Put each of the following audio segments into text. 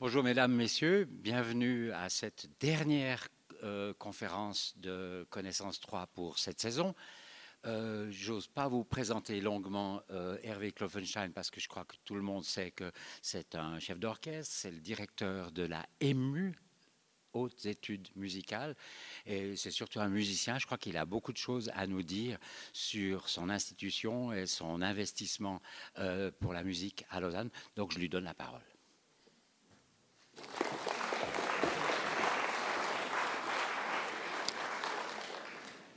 Bonjour mesdames, messieurs, bienvenue à cette dernière euh, conférence de Connaissance 3 pour cette saison. Euh, J'ose pas vous présenter longuement euh, Hervé Kloffenstein parce que je crois que tout le monde sait que c'est un chef d'orchestre, c'est le directeur de la EMU, hautes études musicales. Et c'est surtout un musicien. Je crois qu'il a beaucoup de choses à nous dire sur son institution et son investissement euh, pour la musique à Lausanne. Donc je lui donne la parole.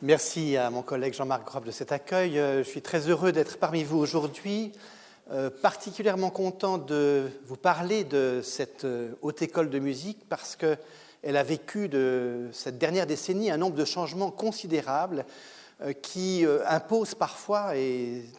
Merci à mon collègue Jean-Marc Groff de cet accueil. Euh, je suis très heureux d'être parmi vous aujourd'hui, euh, particulièrement content de vous parler de cette euh, haute école de musique parce qu'elle a vécu de cette dernière décennie un nombre de changements considérables qui imposent parfois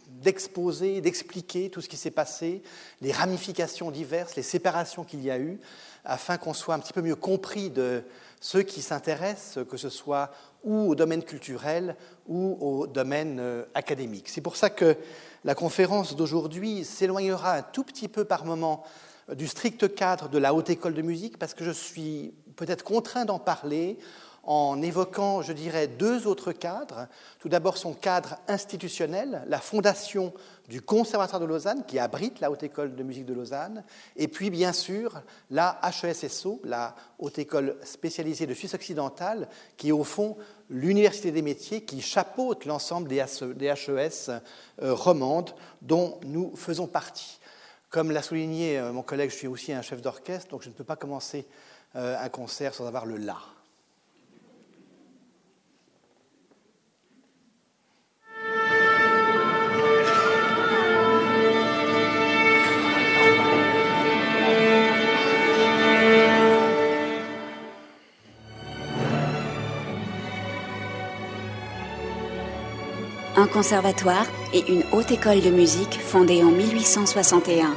d'exposer, d'expliquer tout ce qui s'est passé, les ramifications diverses, les séparations qu'il y a eu, afin qu'on soit un petit peu mieux compris de ceux qui s'intéressent, que ce soit ou au domaine culturel ou au domaine euh, académique. C'est pour ça que la conférence d'aujourd'hui s'éloignera un tout petit peu par moment euh, du strict cadre de la haute école de musique, parce que je suis peut-être contraint d'en parler en évoquant, je dirais, deux autres cadres. Tout d'abord son cadre institutionnel, la fondation du Conservatoire de Lausanne, qui abrite la Haute École de musique de Lausanne, et puis bien sûr la HESSO, la Haute École spécialisée de Suisse occidentale, qui est au fond l'Université des métiers qui chapeaute l'ensemble des HES e euh, romandes dont nous faisons partie. Comme l'a souligné euh, mon collègue, je suis aussi un chef d'orchestre, donc je ne peux pas commencer euh, un concert sans avoir le la. Un conservatoire et une haute école de musique fondée en 1861.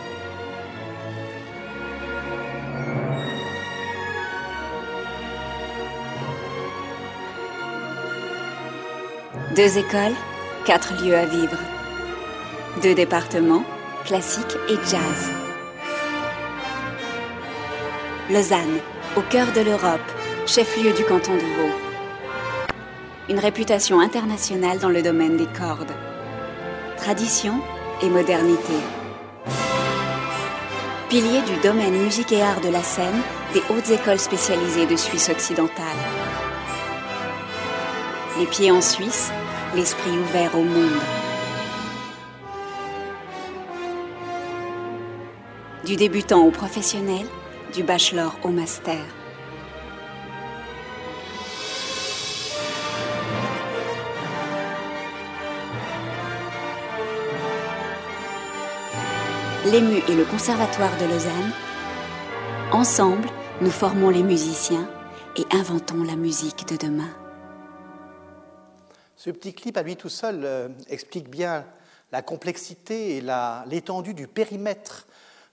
Deux écoles, quatre lieux à vivre. Deux départements, classique et jazz. Lausanne, au cœur de l'Europe, chef-lieu du canton de Vaud une réputation internationale dans le domaine des cordes. Tradition et modernité. Pilier du domaine musique et art de la scène des hautes écoles spécialisées de Suisse occidentale. Les pieds en Suisse, l'esprit ouvert au monde. Du débutant au professionnel, du bachelor au master. l'EMU et le Conservatoire de Lausanne, ensemble, nous formons les musiciens et inventons la musique de demain. Ce petit clip à lui tout seul euh, explique bien la complexité et l'étendue du périmètre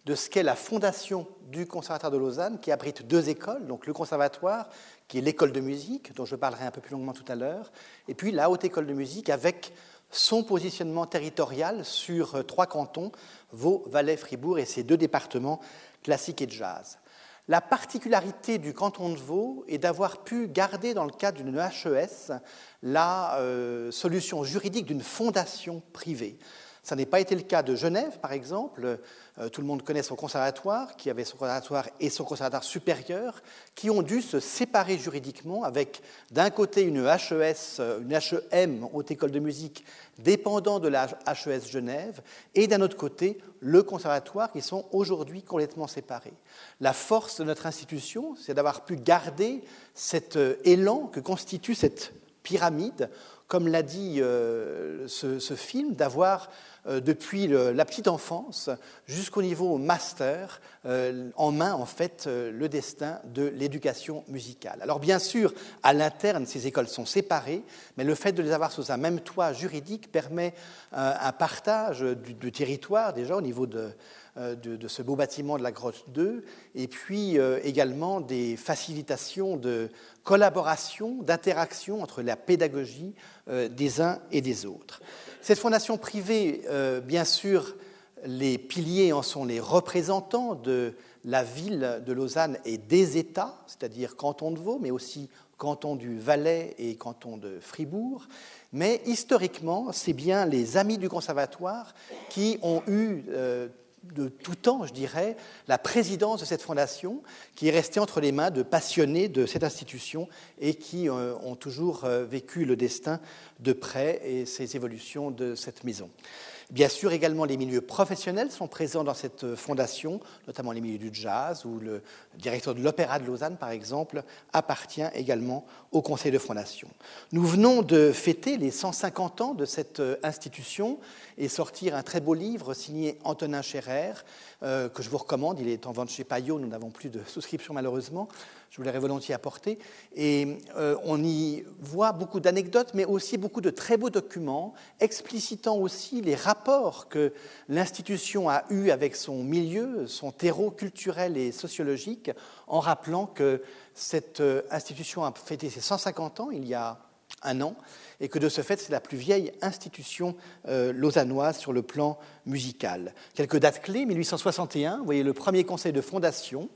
de ce qu'est la fondation du Conservatoire de Lausanne, qui abrite deux écoles, donc le Conservatoire, qui est l'école de musique, dont je parlerai un peu plus longuement tout à l'heure, et puis la Haute École de musique avec son positionnement territorial sur euh, trois cantons, Vaud, Valais, Fribourg et ses deux départements, classique et jazz. La particularité du canton de Vaud est d'avoir pu garder dans le cadre d'une HES la euh, solution juridique d'une fondation privée. Ça n'est pas été le cas de Genève, par exemple. Euh, tout le monde connaît son conservatoire, qui avait son conservatoire et son conservatoire supérieur, qui ont dû se séparer juridiquement avec d'un côté une HES, euh, une HEM, Haute École de musique, dépendant de la HES Genève, et d'un autre côté le conservatoire, qui sont aujourd'hui complètement séparés. La force de notre institution, c'est d'avoir pu garder cet euh, élan que constitue cette pyramide, comme l'a dit ce, film, d'avoir euh, depuis la petite enfance jusqu'au niveau master, euh, en main en fait euh, le destin de l'éducation musicale. Alors bien sûr, à l'interne, ces écoles sont séparées, mais le fait de les avoir sous un même toit juridique permet un partage du, territoire déjà au niveau de, de, ce beau bâtiment de la grotte 2, et puis également des facilitations de collaboration, d'interaction entre la pédagogie des uns et des autres. Cette fondation privée, euh, bien sûr, les piliers en sont les représentants de la ville de Lausanne est des États, c'est-à-dire canton de Vaud, mais aussi canton du Valais et canton de Fribourg. Mais historiquement, c'est bien les amis du conservatoire qui ont eu euh, de tout temps, je dirais, la présidence de cette fondation, qui est restée entre les mains de passionnés de cette institution et qui euh, ont toujours euh, vécu le destin de près et ces évolutions de cette maison. Bien sûr, également, les milieux professionnels sont présents dans cette fondation, notamment les milieux du jazz, où le directeur de l'Opéra de Lausanne, par exemple, appartient également au conseil de fondation. Nous venons de fêter les 150 ans de cette institution et sortir un très beau livre signé Antonin Scherer, euh, que je vous recommande. Il est en vente chez Payot, nous n'avons plus de souscription malheureusement je vous l'aurais volontiers apporté. Et euh, on y voit beaucoup d'anecdotes, mais aussi beaucoup de très beaux documents, explicitant aussi les rapports que l'institution a eus avec son milieu, son terreau culturel et sociologique, en rappelant que cette euh, institution a fêté ses 150 ans il y a un an, et que de ce fait, c'est la plus vieille institution euh, lausannoise sur le plan musical. Quelques dates clés, 1861, vous voyez le premier conseil de fondation,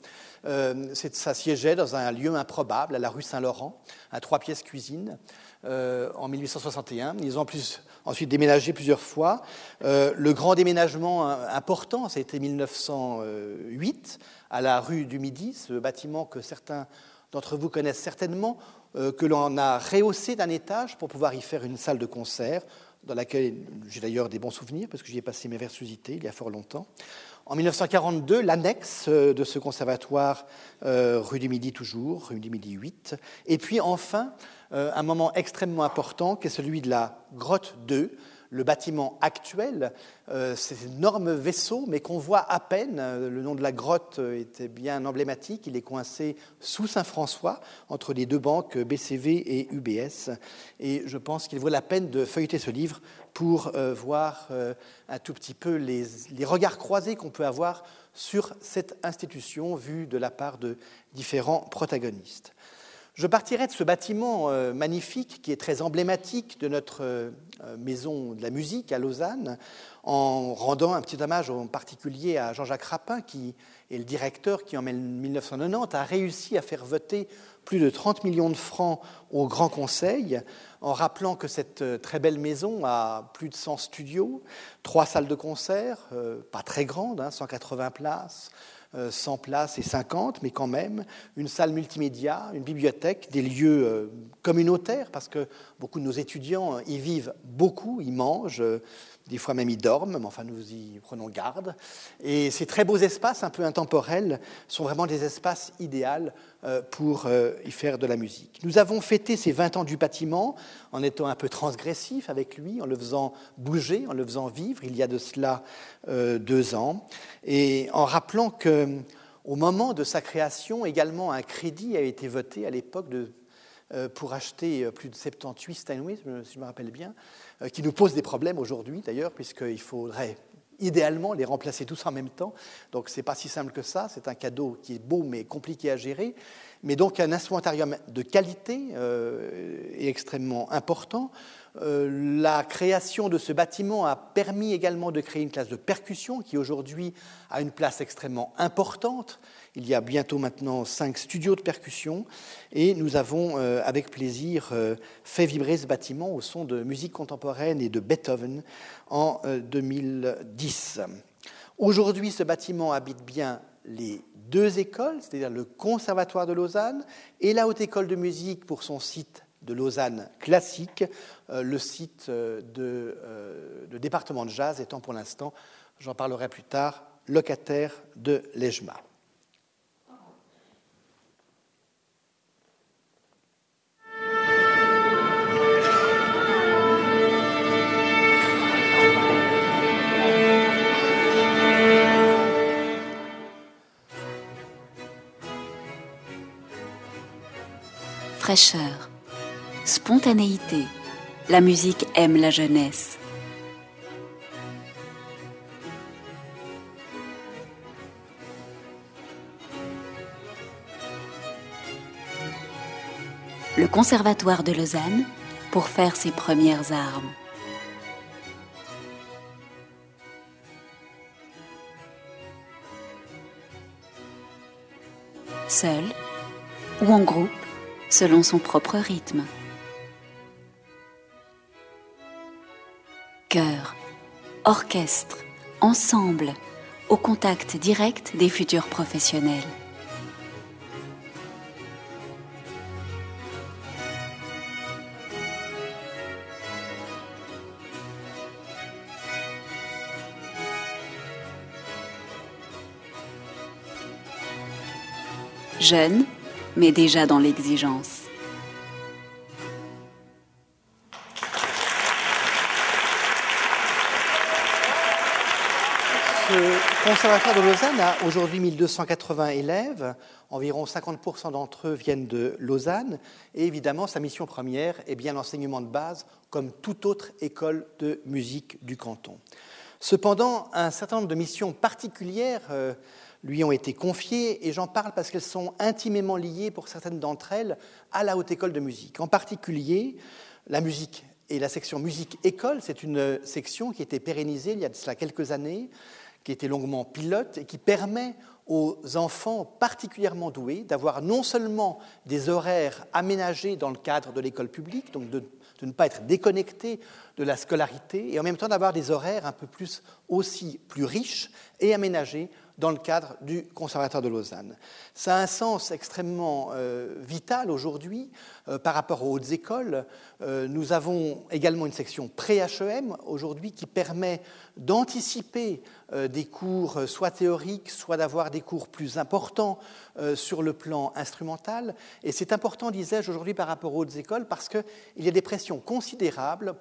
euh, ça siégeait dans un lieu improbable, à la rue Saint-Laurent, à trois pièces cuisine, euh, en 1861. Ils ont plus, ensuite déménagé plusieurs fois. Le grand déménagement important, c'était 1908, à la rue du Midi, ce bâtiment que certains d'entre vous connaissent certainement, que l'on a rehaussé d'un étage pour pouvoir y faire une salle de concert, dans laquelle j'ai d'ailleurs des bons souvenirs, parce que j'y ai passé mes versusités il y a fort longtemps. En 1942, l'annexe euh, de ce conservatoire, euh, rue du Midi toujours, rue du Midi 8. Et puis enfin, euh, un moment extrêmement important qui est celui de la grotte 2, le bâtiment actuel, euh, cet énorme vaisseau, mais qu'on voit à peine. Le nom de la grotte était bien emblématique. Il est coincé sous Saint-François, entre les deux banques BCV et UBS. Et je pense qu'il vaut la peine de feuilleter ce livre pour euh, voir euh, un tout petit peu les, les regards croisés qu'on peut avoir sur cette institution vue de la part de différents protagonistes. Je partirai de ce bâtiment euh, magnifique qui est très emblématique de notre euh, maison de la musique à Lausanne en rendant un petit hommage en particulier à Jean-Jacques Rapin qui est le directeur qui en 1990 a réussi à faire voter plus de 30 millions de francs au Grand Conseil en rappelant que cette euh, très belle maison a plus de 100 studios, trois salles de concert, pas très grandes, 180 hein, places, 100 euh, places et 50, mais quand même, une salle multimédia, une bibliothèque, des lieux euh, communautaires, parce que beaucoup de nos étudiants y vivent beaucoup, y mangent, des fois même ils dorment, mais enfin nous y prenons garde. Et ces très beaux espaces un peu intemporels sont vraiment des espaces idéaux euh, pour euh, y faire de la musique. Nous avons fêté ces 20 ans du bâtiment en étant un peu transgressif avec lui, en le faisant bouger, en le faisant vivre, il y a de cela euh, deux ans, et en rappelant que au moment de sa création, également un crédit a été voté à l'époque pour acheter plus de 78 Steinway, si je me rappelle bien, qui nous posent des problèmes aujourd'hui d'ailleurs, puisqu'il faudrait idéalement les remplacer tous en même temps. Donc ce n'est pas si simple que ça, c'est un cadeau qui est beau mais compliqué à gérer. Mais donc un instrumentarium de qualité euh, est extrêmement important. Euh, la création de ce bâtiment a permis également de créer une classe de percussion qui aujourd'hui a une place extrêmement importante. Il y a bientôt maintenant cinq studios de percussion et nous avons euh, avec plaisir euh, fait vibrer ce bâtiment au son de musique contemporaine et de Beethoven en 2010. Aujourd'hui, ce bâtiment habite bien les deux écoles, c'est-à-dire le Conservatoire de Lausanne et la Haute École de musique pour son site de Lausanne classique, euh, le site euh, de, de, département de jazz étant pour l'instant, j'en parlerai plus tard, locataire de l'EJMA. Fraîcheur, spontanéité. La musique aime la jeunesse. Le Conservatoire de Lausanne pour faire ses premières armes. seul ou en groupe, selon son propre rythme. Chœur, orchestre, ensemble, au contact direct des futurs professionnels. Jeune, mais déjà dans l'exigence. Le Conservatoire de Lausanne a aujourd'hui 1280 élèves. Environ 50% d'entre eux viennent de Lausanne. Et évidemment, sa mission première est bien l'enseignement de base, comme toute autre école de musique du canton. Cependant, un certain nombre de missions particulières euh, lui ont été confiées, et j'en parle parce qu'elles sont intimement liées, pour certaines d'entre elles, à la Haute École de musique. En particulier, la musique et la section musique école, c'est une section qui a été pérennisée il y a de cela quelques années, qui était longuement pilote et qui permet aux enfants particulièrement doués d'avoir non seulement des horaires aménagés dans le cadre de l'école publique, donc de, de, ne pas être déconnectés de la scolarité, et en même temps d'avoir des horaires un peu plus aussi plus riches et aménagés dans le cadre du Conservatoire de Lausanne. Ça a un sens extrêmement euh, vital aujourd'hui par rapport aux hautes écoles. Euh, nous avons également une section pré-HEM aujourd'hui qui permet d'anticiper euh, des cours euh, soit théoriques, soit d'avoir des cours plus importants euh, sur le plan instrumental. Et c'est important, disais-je, aujourd'hui par rapport aux hautes écoles parce qu'il y a des pressions considérables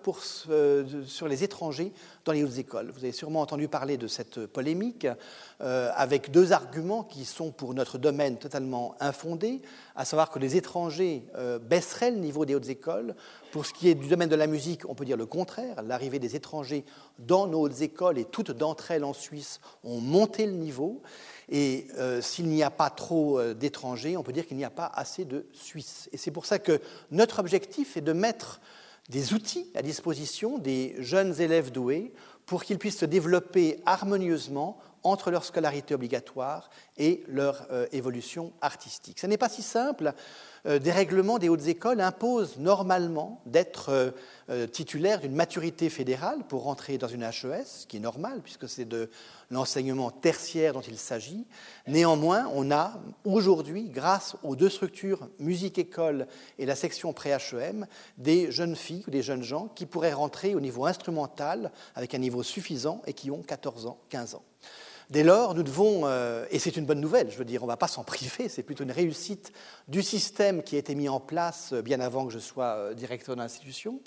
sur les étrangers dans les hautes écoles. Vous avez sûrement entendu parler de cette polémique avec deux arguments qui sont pour notre domaine totalement infondés, à savoir que les étrangers baisseraient le niveau des hautes écoles pour ce qui est du domaine de la musique, on peut dire le contraire. L'arrivée des étrangers dans nos hautes écoles et toutes d'entre elles en Suisse ont monté le niveau. Et euh, s'il n'y a pas trop euh, d'étrangers, on peut dire qu'il n'y a pas assez de Suisses. Et c'est pour ça que notre objectif est de mettre des outils à disposition des jeunes élèves doués pour qu'ils puissent se développer harmonieusement entre leur scolarité obligatoire et leur euh, évolution artistique. Ce n'est pas si simple euh, des règlements des hautes écoles imposent normalement d'être euh, euh, titulaire d'une maturité fédérale pour rentrer dans une HES, ce qui est normal puisque c'est de l'enseignement tertiaire dont il s'agit. Néanmoins, on a aujourd'hui, grâce aux deux structures musique-école et la section pré-HEM, des jeunes filles ou des jeunes gens qui pourraient rentrer au niveau instrumental avec un niveau suffisant et qui ont 14 ans, 15 ans. Dès lors, nous devons, euh, et c'est une bonne nouvelle, je veux dire, on ne va pas s'en priver, c'est plutôt une réussite du système qui a été mis en place euh, bien avant que je sois euh, directeur d'institution.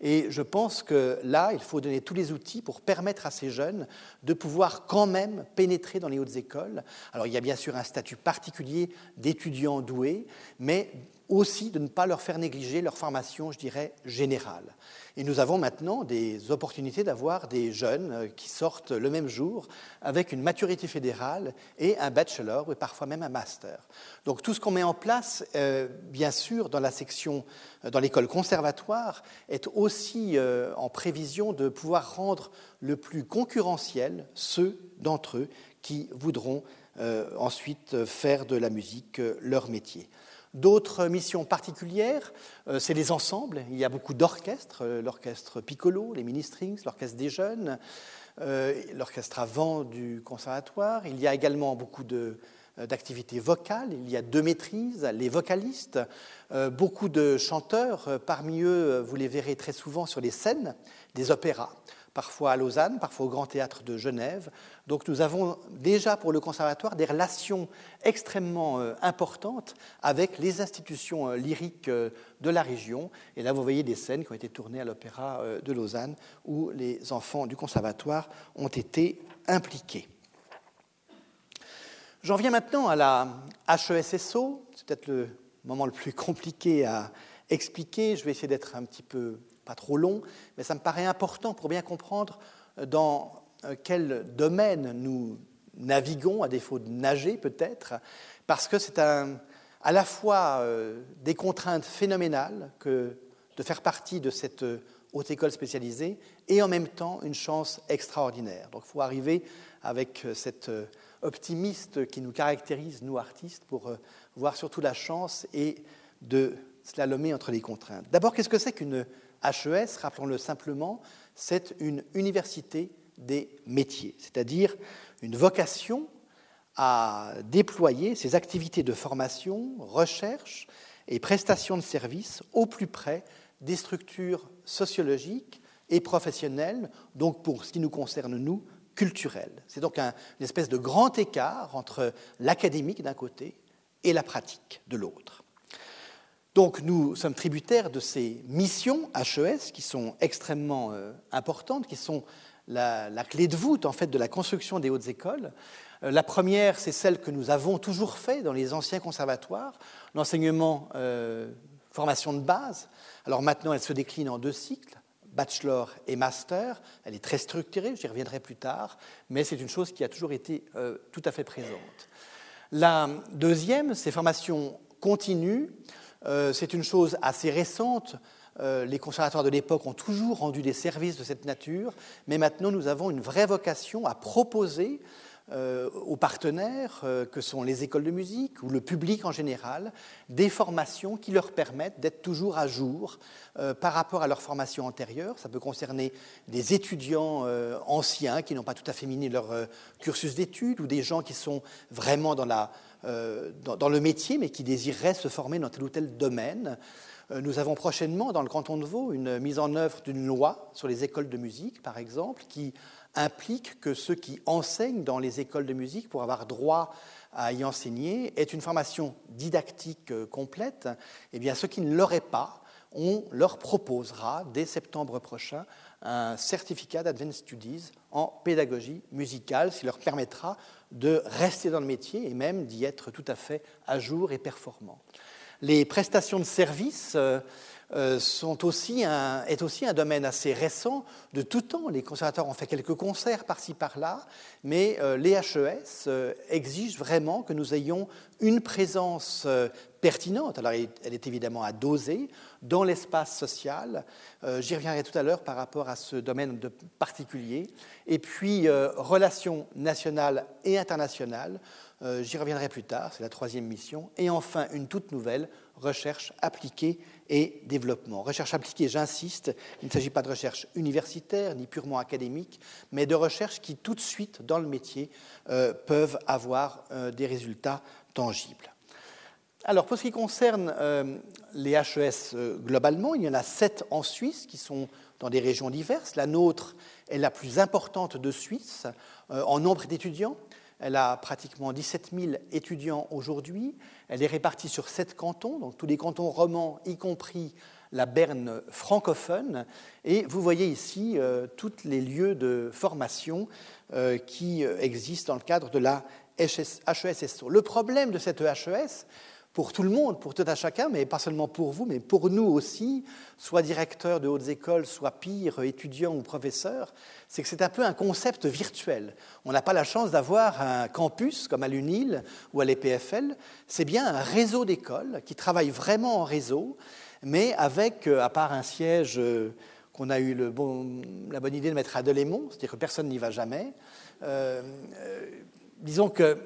Et je pense que là, il faut donner tous les outils pour permettre à ces jeunes de pouvoir quand même pénétrer dans les hautes écoles. Alors il y a bien sûr un statut particulier d'étudiants doués, mais aussi de ne pas leur faire négliger leur formation, je dirais, générale. Et nous avons maintenant des opportunités d'avoir des jeunes euh, qui sortent le même jour avec une maturité fédérale et un bachelor, ou parfois même un master. Donc tout ce qu'on met en place, euh, bien sûr, dans la section, euh, dans l'école conservatoire, est aussi en prévision de pouvoir rendre le plus concurrentiel ceux d'entre eux qui voudront ensuite faire de la musique leur métier. D'autres missions particulières, euh, c'est les ensembles. Il y a beaucoup d'orchestres, euh, l'orchestre Piccolo, les mini-strings, l'orchestre des jeunes, euh, l'orchestre avant du conservatoire. Il y a également beaucoup d'activités vocales, il y a deux maîtrises, les vocalistes, beaucoup de chanteurs, parmi eux, vous les verrez très souvent sur les scènes des opéras parfois à Lausanne, parfois au Grand Théâtre de Genève. Donc nous avons déjà pour le conservatoire des relations extrêmement euh, importantes avec les institutions euh, lyriques euh, de la région. Et là, vous voyez des scènes qui ont été tournées à l'Opéra de Lausanne où les enfants du conservatoire ont été impliqués. J'en viens maintenant à la HESSO. C'est peut-être le moment le plus compliqué à expliquer. Je vais essayer d'être un petit peu pas trop long, mais ça me paraît important pour bien comprendre euh, dans euh, quel domaine nous naviguons, à défaut de nager peut-être, parce que c'est à la fois euh, des contraintes phénoménales que de faire partie de cette haute école spécialisée et en même temps une chance extraordinaire. Donc il faut arriver avec cet optimiste qui nous caractérise, nous artistes, pour voire surtout la chance, est de slalomer entre les contraintes. D'abord, qu'est-ce que c'est qu'une HES Rappelons-le simplement, c'est une université des métiers, c'est-à-dire une vocation à déployer ses activités de formation, recherche et prestation de services au plus près des structures sociologiques et professionnelles, donc pour ce qui nous concerne, nous, culturelles. C'est donc un, une espèce de grand écart entre l'académique d'un côté et la pratique de l'autre. Donc nous sommes tributaires de ces missions HES qui sont extrêmement euh, importantes, qui sont la, clé de voûte en fait de la construction des hautes écoles. Euh, la première, c'est celle que nous avons toujours fait dans les anciens conservatoires, l'enseignement euh, formation de base. Alors maintenant, elle se décline en deux cycles, bachelor et master. Elle est très structurée, j'y reviendrai plus tard, mais c'est une chose qui a toujours été tout à fait présente. La deuxième, c'est formation continue. Euh, c'est une chose assez récente. Euh, les conservatoires de l'époque ont toujours rendu des services de cette nature, mais maintenant nous avons une vraie vocation à proposer euh, aux partenaires que sont les écoles de musique ou le public en général des formations qui leur permettent d'être toujours à jour par rapport à leur formation antérieure. Ça peut concerner des étudiants anciens qui n'ont pas tout à fait miné leur cursus d'études ou des gens qui sont vraiment dans, la, dans, dans, le métier mais qui désireraient se former dans tel ou tel domaine. Nous avons prochainement dans le canton de Vaud une mise en œuvre d'une loi sur les écoles de musique, par exemple, qui implique que ceux qui enseignent dans les écoles de musique, pour avoir droit à y enseigner, aient une formation didactique euh, complète. Eh bien, ceux qui ne l'auraient pas, on leur proposera dès septembre prochain un certificat d'Advanced Studies en pédagogie musicale, ce qui leur permettra de rester dans le métier et même d'y être tout à fait à jour et performant. Les prestations de services euh, un, est aussi un domaine assez récent de tout temps. Les conservateurs ont fait quelques concerts par-ci par-là, mais euh, les HES euh, exigent vraiment que nous ayons une présence pertinente. Alors elle est évidemment à doser dans l'espace social. J'y reviendrai tout à l'heure par rapport à ce domaine particulier. Et puis relations nationales et internationales. J'y reviendrai plus tard, c'est la troisième mission. Et enfin, une toute nouvelle, recherche appliquée et développement. Recherche appliquée, j'insiste, il ne s'agit pas de recherche universitaire ni purement académique, mais de recherche qui tout de suite, dans le métier, euh, peuvent avoir euh, des résultats tangibles. Alors, pour ce qui concerne euh, les HES globalement, il y en a sept en Suisse qui sont dans des régions diverses. La nôtre est la plus importante de Suisse en nombre d'étudiants. Elle a pratiquement 17 000 étudiants aujourd'hui. Elle est répartie sur sept cantons, donc tous les cantons romans, y compris la Berne francophone. Et vous voyez ici euh, tous les lieux de formation euh, qui existent dans le cadre de la HESSO. Le problème de cette HES, pour tout le monde, pour tout un chacun, mais pas seulement pour vous, mais pour nous aussi, soit directeur de hautes écoles, soit pire, étudiant ou professeur, c'est que c'est un peu un concept virtuel. On n'a pas la chance d'avoir un campus comme à l'UNIL ou à l'EPFL, c'est bien un réseau d'écoles qui travaillent vraiment en réseau, mais avec, euh, à part un siège euh, qu'on a eu la bonne idée de mettre à Delémont, c'est-à-dire que personne n'y va jamais, euh, disons que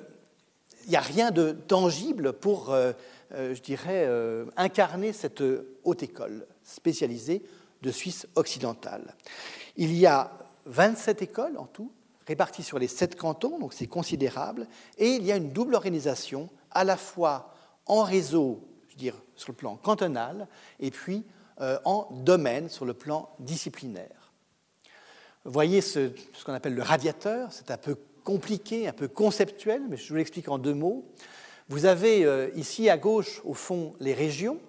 il n'y a rien de tangible pour, euh, euh, je dirais, euh, incarner cette haute école spécialisée de Suisse occidentale. Il y a 27 écoles en tout, réparties sur les sept cantons, donc c'est considérable, et il y a une double organisation, à la fois en réseau, je veux sur le plan cantonal, et puis en domaine, sur le plan disciplinaire. Vous voyez ce, ce qu'on appelle le radiateur, c'est un peu compliqué, un peu conceptuel, mais je vous l'explique en deux mots. Vous avez euh, ici à gauche, au fond, les régions.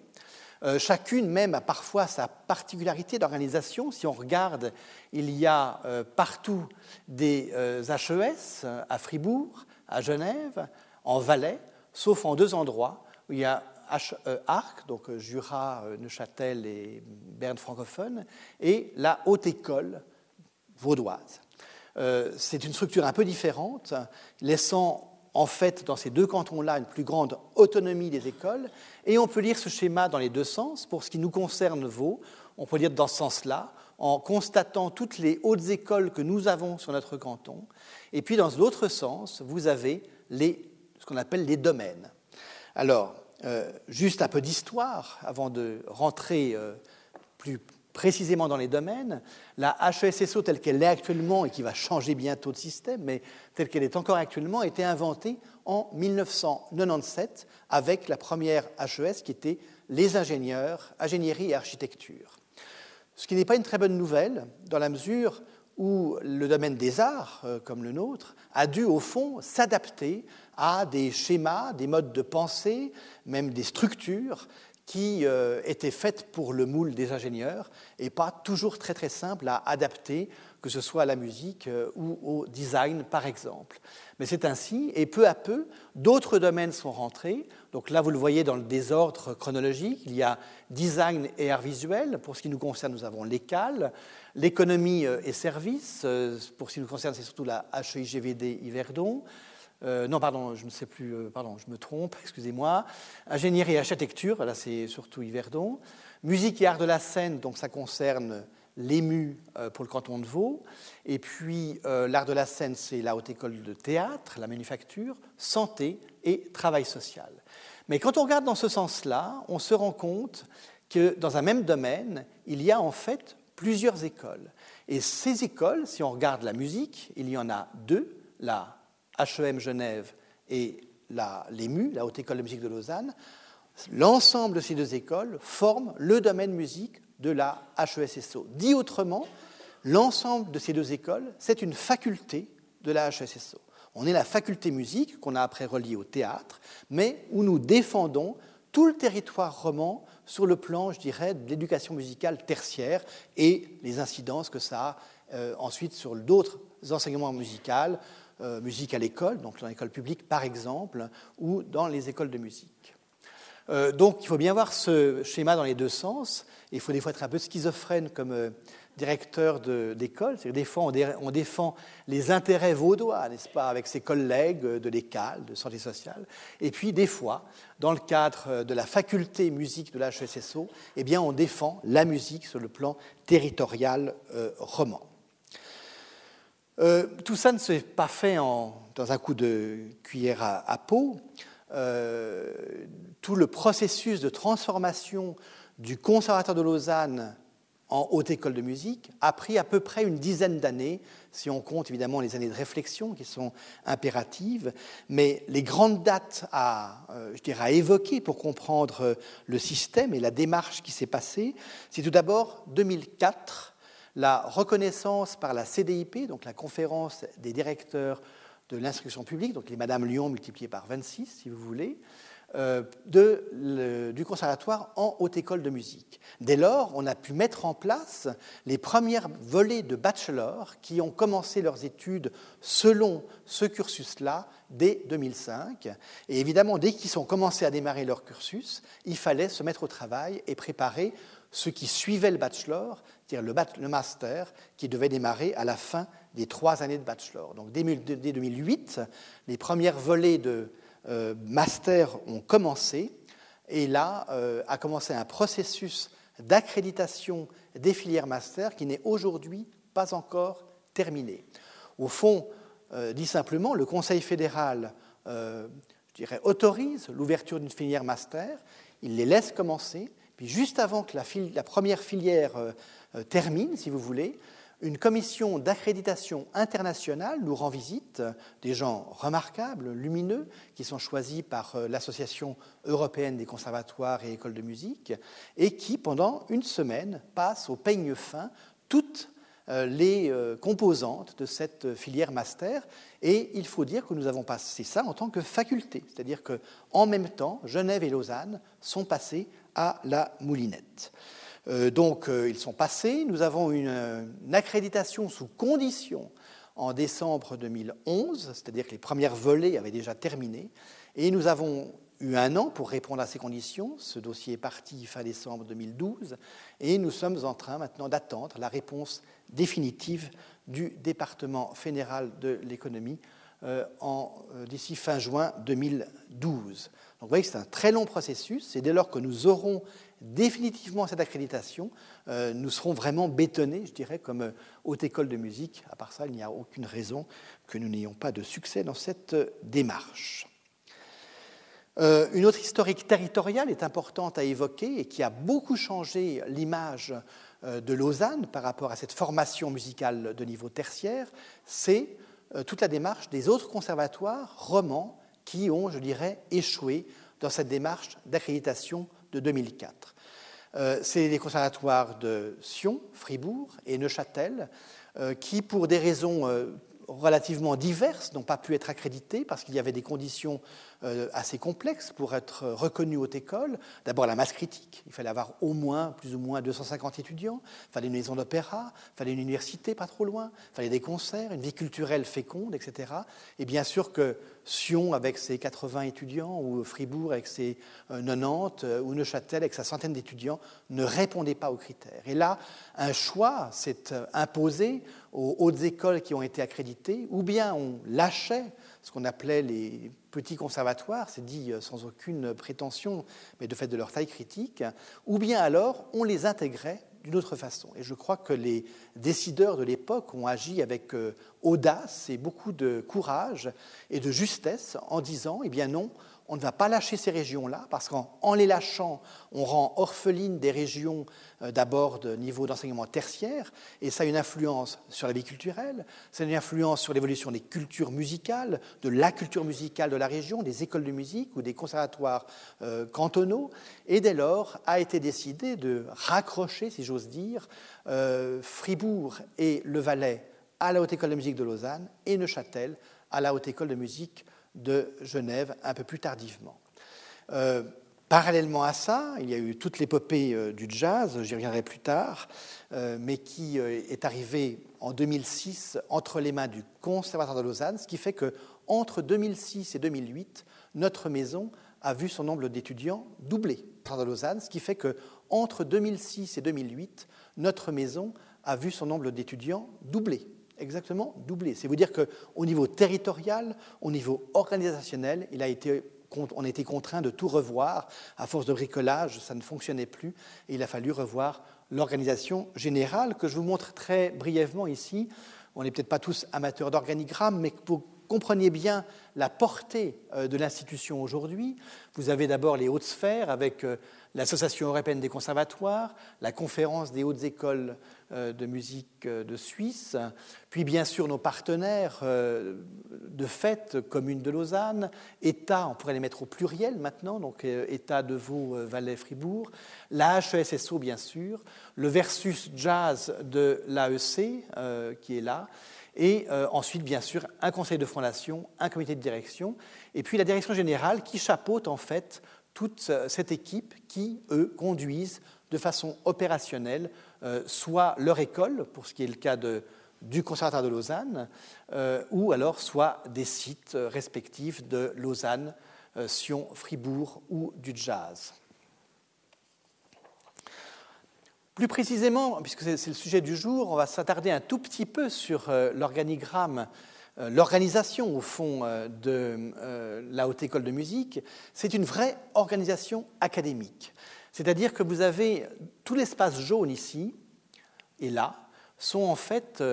Euh, chacune même a parfois sa particularité d'organisation. Si on regarde, il y a euh, partout des HES à Fribourg, à Genève, en Valais, sauf en deux endroits où il y a HE-ARC, donc Jura, Neuchâtel et Berne francophone, et la Haute École vaudoise. Euh, c'est une structure un peu différente, laissant en fait dans ces deux cantons-là une plus grande autonomie des écoles. Et on peut lire ce schéma dans les deux sens. Pour ce qui nous concerne, Vaud, on peut lire dans ce sens-là, en constatant toutes les hautes écoles que nous avons sur notre canton. Et puis dans l'autre sens, vous avez ce qu'on appelle les domaines. Alors, juste un peu d'histoire avant de rentrer plus précisément dans les domaines. La HESSO telle qu'elle est actuellement et qui va changer bientôt de système, mais telle qu'elle est encore actuellement, a été inventée en 1997 avec la première HES qui était les ingénieurs, ingénierie et architecture. Ce qui n'est pas une très bonne nouvelle dans la mesure où le domaine des arts, euh, comme le nôtre, a dû au fond s'adapter à des schémas, des modes de pensée, même des structures qui euh, étaient faites pour le moule des ingénieurs et pas toujours très très simples à adapter, que ce soit à la musique euh, ou au design par exemple. Mais c'est ainsi, et peu à peu, d'autres domaines sont rentrés. Donc là, vous le voyez dans le désordre chronologique, il y a design et art visuel. Pour ce qui nous concerne, nous avons l'école, l'économie euh, et services. Pour ce qui nous concerne, c'est surtout la HEIGVD Yverdon. Euh, non, pardon, je ne sais plus, euh, pardon, je me trompe, excusez-moi. Ingénierie et architecture, là c'est surtout Yverdon. Musique et art de la scène, donc ça concerne l'EMU euh, pour le canton de Vaud. Et puis l'art de la scène, c'est la haute école de théâtre, la manufacture, santé et travail social. Mais quand on regarde dans ce sens-là, on se rend compte que dans un même domaine, il y a en fait plusieurs écoles. Et ces écoles, si on regarde la musique, il y en a deux, la HEM Genève et l'EMU, la Haute École de musique de Lausanne, l'ensemble de ces deux écoles forment le domaine musique de la HESSO. Dit autrement, l'ensemble de ces deux écoles, c'est une faculté de la HESSO. On est la faculté musique qu'on a après reliée au théâtre, mais où nous défendons tout le territoire roman sur le plan, je dirais, de l'éducation musicale tertiaire et les incidences que ça a euh, ensuite sur d'autres enseignements musicaux, euh, musique à l'école, donc dans l'école publique par exemple, ou dans les écoles de musique. Euh, donc il faut bien voir ce schéma dans les deux sens. Il faut des fois être un peu schizophrène comme euh, directeur d'école. Des fois, on, défend les intérêts vaudois, n'est-ce pas, avec ses collègues de l'école, de santé sociale. Et puis, des fois, dans le cadre de la faculté musique de l'HSSO, eh bien, on défend la musique sur le plan territorial roman. Euh, tout ça ne s'est pas fait dans un coup de cuillère à, peau. Euh, tout le processus de transformation du Conservatoire de Lausanne en haute école de musique a pris à peu près une dizaine d'années, si on compte évidemment les années de réflexion qui sont impératives, mais les grandes dates à, euh, je dirais, à évoquer pour comprendre le système et la démarche qui s'est passée, c'est tout d'abord 2004 la reconnaissance par la CDIP, donc la conférence des directeurs de l'instruction publique, donc les Madame Lyon multipliées par 26, si vous voulez, euh, du conservatoire en haute école de musique. Dès lors, on a pu mettre en place les premières volées de bachelor qui ont commencé leurs études selon ce cursus-là dès 2005. Et évidemment, dès qu'ils ont commencé à démarrer leur cursus, il fallait se mettre au travail et préparer ce qui suivait le bachelor, c'est-à-dire le, master, qui devait démarrer à la fin des trois années de bachelor. Donc dès, 2008, les premières volées de euh, master ont commencé, et là euh, a commencé un processus d'accréditation des filières master qui n'est aujourd'hui pas encore terminé. Au fond, euh, dit simplement, le Conseil fédéral autorise l'ouverture d'une filière master, il les laisse commencer, juste avant que la, première filière euh, euh, termine, si vous voulez, une commission d'accréditation internationale nous rend visite, des gens remarquables, lumineux, qui sont choisis par euh, l'Association européenne des conservatoires et écoles de musique, et qui, pendant une semaine, passent au peigne fin toutes les composantes de cette filière master. Et il faut dire que nous avons passé ça en tant que faculté, c'est-à-dire qu'en même temps, Genève et Lausanne sont passés à la moulinette. Euh, donc euh, ils sont passés. Nous avons une, une accréditation sous condition en décembre 2011, c'est-à-dire que les premières volées avaient déjà terminé, et nous avons eu un an pour répondre à ces conditions. Ce dossier est parti fin décembre 2012, et nous sommes en train maintenant d'attendre la réponse définitive du département fédéral de l'économie euh, d'ici fin juin 2012 vous voyez que c'est un très long processus, et dès lors que nous aurons définitivement cette accréditation, euh, nous serons vraiment bétonnés, je dirais, comme euh, haute école de musique. À part ça, il n'y a aucune raison que nous n'ayons pas de succès dans cette euh, démarche. Une autre historique territoriale est importante à évoquer et qui a beaucoup changé l'image de Lausanne par rapport à cette formation musicale de niveau tertiaire, c'est toute la démarche des autres conservatoires romans qui ont, je dirais, échoué dans cette démarche d'accréditation de 2004. c'est les conservatoires de Sion, Fribourg et Neuchâtel qui, pour des raisons relativement diverses, n'ont pas pu être accrédités parce qu'il y avait des conditions euh, assez complexe pour être reconnu haute école. D'abord la masse critique, il fallait avoir au moins plus ou moins 250 étudiants, il fallait une maison d'opéra, il fallait une université pas trop loin, il fallait des concerts, une vie culturelle féconde, etc. Et bien sûr que Sion avec ses 80 étudiants, ou Fribourg avec ses 90, euh, ou Neuchâtel avec sa centaine d'étudiants, ne répondaient pas aux critères. Et là, un choix s'est euh, imposé aux hautes écoles qui ont été accréditées, ou bien on lâchait ce qu'on appelait les petits conservatoires, c'est dit euh, sans aucune prétention, mais de fait de leur taille critique, ou bien alors on les intégrait d'une autre façon. Et je crois que les décideurs de l'époque ont agi avec euh, audace et beaucoup de courage et de justesse en disant, eh bien non, on ne va pas lâcher ces régions-là, parce qu'en les lâchant, on rend orphelines des régions d'abord de niveau d'enseignement tertiaire, et ça a une influence sur la vie culturelle, ça a une influence sur l'évolution des cultures musicales, de la culture musicale de la région, des écoles de musique ou des conservatoires euh, cantonaux, et dès lors a été décidé de raccrocher, si j'ose dire, euh, Fribourg et le Valais à la Haute École de musique de Lausanne et Neuchâtel à la Haute École de musique de Genève un peu plus tardivement. Euh, parallèlement à ça, il y a eu toute l'épopée euh, du jazz, j'y reviendrai plus tard, euh, mais qui est arrivée en 2006 entre les mains du Conservatoire de Lausanne, ce qui fait que entre 2006 et 2008, notre maison a vu son nombre d'étudiants doubler. De Lausanne, ce qui fait que entre 2006 et 2008, notre maison a vu son nombre d'étudiants doubler exactement doublé. C'est vous dire qu'au niveau territorial, au niveau organisationnel, il a été, on été contraint de tout revoir. À force de bricolage, ça ne fonctionnait plus et il a fallu revoir l'organisation générale que je vous montre très brièvement ici. On n'est peut-être pas tous amateurs d'organigramme, mais pour compreniez bien la portée euh, de l'institution aujourd'hui, vous avez d'abord les hautes sphères avec euh, l'Association européenne des conservatoires, la conférence des hautes écoles euh, de musique de Suisse, puis bien sûr nos partenaires de fait, Commune de Lausanne, État, on pourrait les mettre au pluriel maintenant, donc État de Vaud, Valais, Fribourg, la HESSO bien sûr, le versus jazz de l'AEC qui est là, et euh, ensuite, bien sûr, un conseil de fondation, un comité de direction, et puis la direction générale qui chapeaute en fait toute euh, cette équipe qui, eux, conduisent de façon opérationnelle euh, soit leur école, pour ce qui est le cas du Conservatoire de Lausanne, ou alors soit des sites respectifs de Lausanne, Sion, Fribourg ou du jazz. Plus précisément, puisque c'est le sujet du jour, on va s'attarder un tout petit peu sur euh, l'organigramme, euh, l'organisation au fond euh, de la Haute École de musique. C'est une vraie organisation académique. C'est-à-dire que vous avez tout l'espace jaune ici et là sont en fait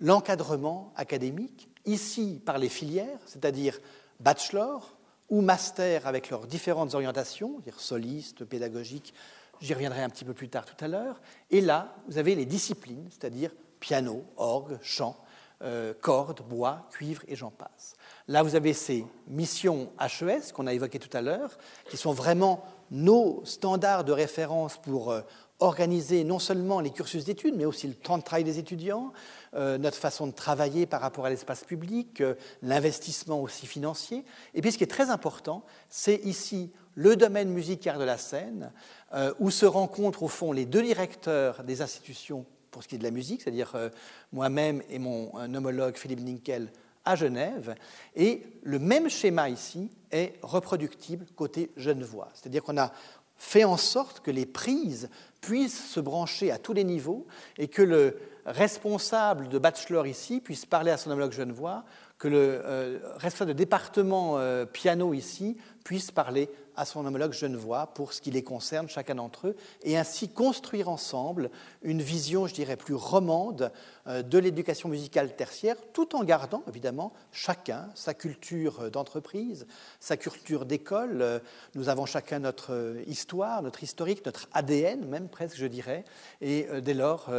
l'encadrement académique, ici par les filières, c'est-à-dire bachelor ou master avec leurs différentes orientations, dire soliste, pédagogique, J'y reviendrai un petit peu plus tard tout à l'heure. Et là, vous avez les disciplines, c'est-à-dire piano, orgue, chant, euh, cordes, bois, cuivre et j'en passe. Là, vous avez ces missions HES qu'on a évoquées tout à l'heure, qui sont vraiment nos standards de référence pour euh, organiser non seulement les cursus d'études, mais aussi le temps de travail des étudiants, euh, notre façon de travailler par rapport à l'espace public, l'investissement aussi financier. Et puis ce qui est très important, c'est ici le domaine musical de la scène, euh, où se rencontrent au fond les deux directeurs des institutions pour ce qui est de la musique, c'est-à-dire euh, moi-même et mon homologue Philippe Ninkel à Genève. Et le même schéma ici est reproductible côté Genevois. C'est-à-dire qu'on a fait en sorte que les prises puissent se brancher à tous les niveaux et que le responsable de bachelor ici puisse parler à son homologue genevois, que le euh, responsable de département piano ici puisse parler à son homologue genevois pour ce qui les concerne, chacun d'entre eux, et ainsi construire ensemble une vision, je dirais, plus romande euh, de l'éducation musicale tertiaire, tout en gardant, évidemment, chacun sa culture d'entreprise, sa culture d'école. Euh, nous avons chacun notre histoire, notre historique, notre ADN, même presque, je dirais, et dès lors,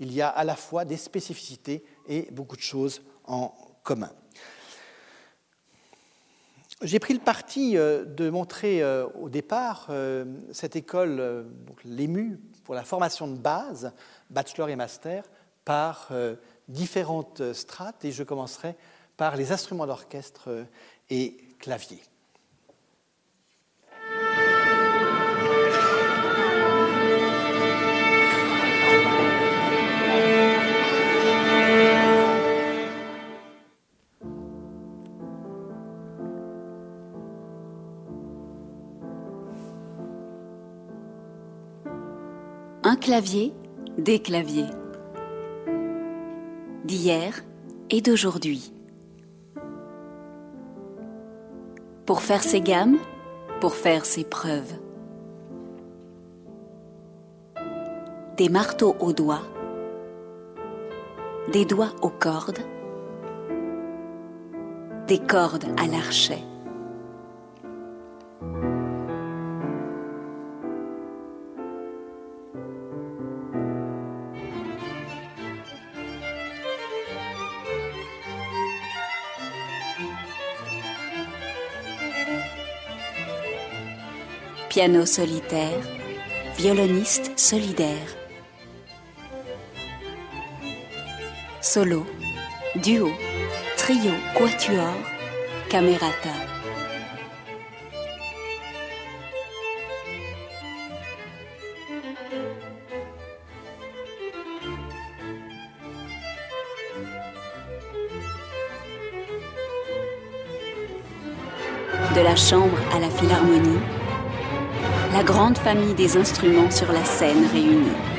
il y a à la fois des spécificités et beaucoup de choses en commun. J'ai pris le parti euh, de montrer euh, au départ euh, cette école, l'EMU, pour la formation de base, bachelor et master, par différentes strates, et je commencerai par les instruments d'orchestre et clavier. Clavier, des claviers. D'hier et d'aujourd'hui. Pour faire ses gammes, pour faire ses preuves. Des marteaux aux doigts, des doigts aux cordes, des cordes à l'archet. Piano solitaire, violoniste solidaire. Solo, duo, trio, quatuor, camerata. De la chambre grande famille des instruments sur la scène réunie.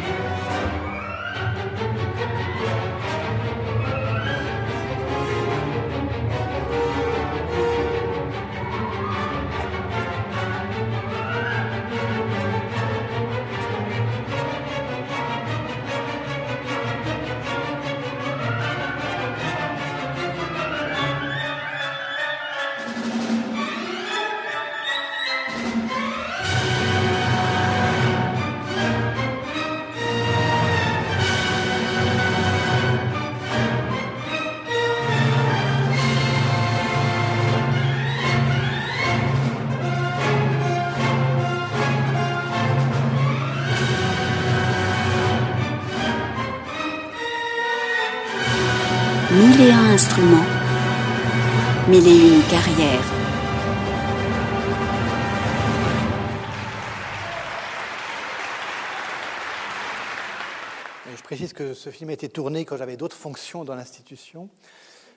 Ce film a été tourné quand j'avais d'autres fonctions dans l'institution.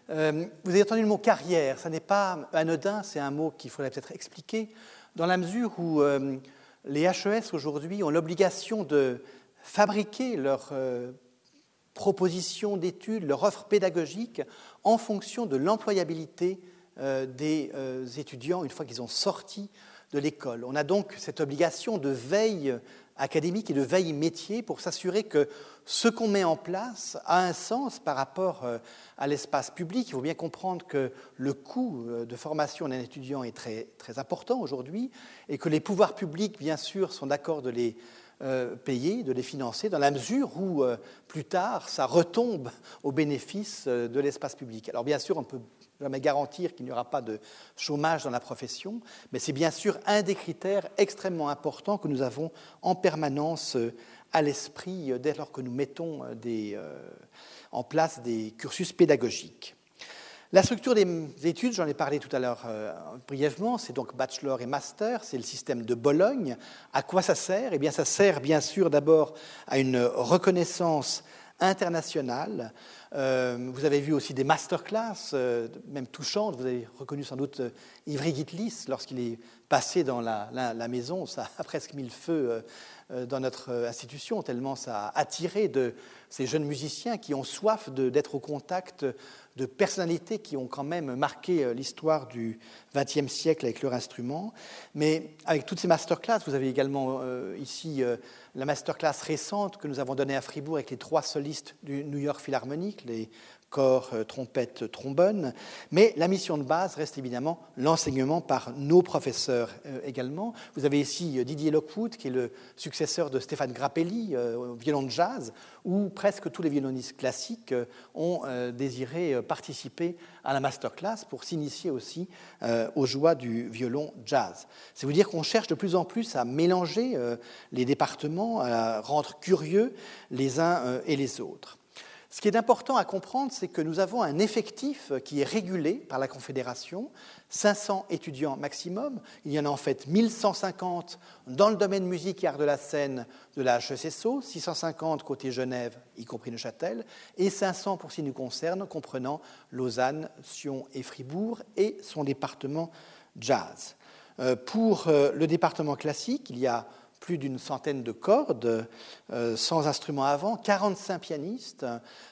Euh, vous avez entendu le mot carrière, ça n'est pas anodin, c'est un mot qu'il faudrait peut-être expliquer, dans la mesure où euh, les HES aujourd'hui ont l'obligation de fabriquer leur euh, propositions d'études, leur offre pédagogique en fonction de l'employabilité euh, des étudiants une fois qu'ils ont sorti de l'école. On a donc cette obligation de veille académique et de veille métier pour s'assurer que ce qu'on met en place a un sens par rapport euh, à l'espace public. Il faut bien comprendre que le coût de formation d'un étudiant est très, très important aujourd'hui et que les pouvoirs publics, bien sûr, sont d'accord de les euh, payer, de les financer, dans la mesure où, euh, plus tard, ça retombe au bénéfice euh, de l'espace public. Alors, bien sûr, on peut jamais garantir qu'il n'y aura pas de chômage dans la profession, mais c'est bien sûr un des critères extrêmement importants que nous avons en permanence à l'esprit dès lors que nous mettons en place des cursus pédagogiques. La structure des études, j'en ai parlé tout à l'heure euh, brièvement, c'est donc bachelor et master, c'est le système de Bologne. À quoi ça sert? Eh bien, ça sert bien sûr d'abord à une reconnaissance internationale vous avez vu aussi des masterclass, même touchantes. Vous avez reconnu sans doute Ivry Gitlis lorsqu'il est passé dans la, la, maison. Ça a presque mis le feu dans notre institution, tellement ça a attiré de ces jeunes musiciens qui ont soif d'être au contact de personnalités qui ont quand même marqué euh, l'histoire du XXe siècle avec leur instrument. Mais avec toutes ces masterclass, vous avez également euh, ici euh, la masterclass récente que nous avons donnée à Fribourg avec les trois solistes du New York Philharmonic, les corps, euh, trompette, trombone. Mais la mission de base reste évidemment l'enseignement par nos professeurs euh, également. Vous avez ici euh, Didier Lockwood, qui est le successeur de Stéphane Grappelli au violon de jazz, où presque tous les violonistes classiques ont désiré participer à la masterclass pour s'initier aussi aux joies du violon jazz. C'est vous dire qu'on cherche de plus en plus à mélanger les départements, à rendre curieux les uns et les autres. Ce qui est important à comprendre, c'est que nous avons un effectif qui est régulé par la Confédération, 500 étudiants maximum. Il y en a en fait 1150 dans le domaine musique et art de la scène de la HESSO, 650 côté Genève, y compris Neuchâtel, et 500 pour ce qui nous concerne, comprenant Lausanne, Sion et Fribourg, et son département jazz. Euh, pour euh, le département classique, il y a plus d'une centaine de cordes, euh, sans instruments avant, 45 pianistes.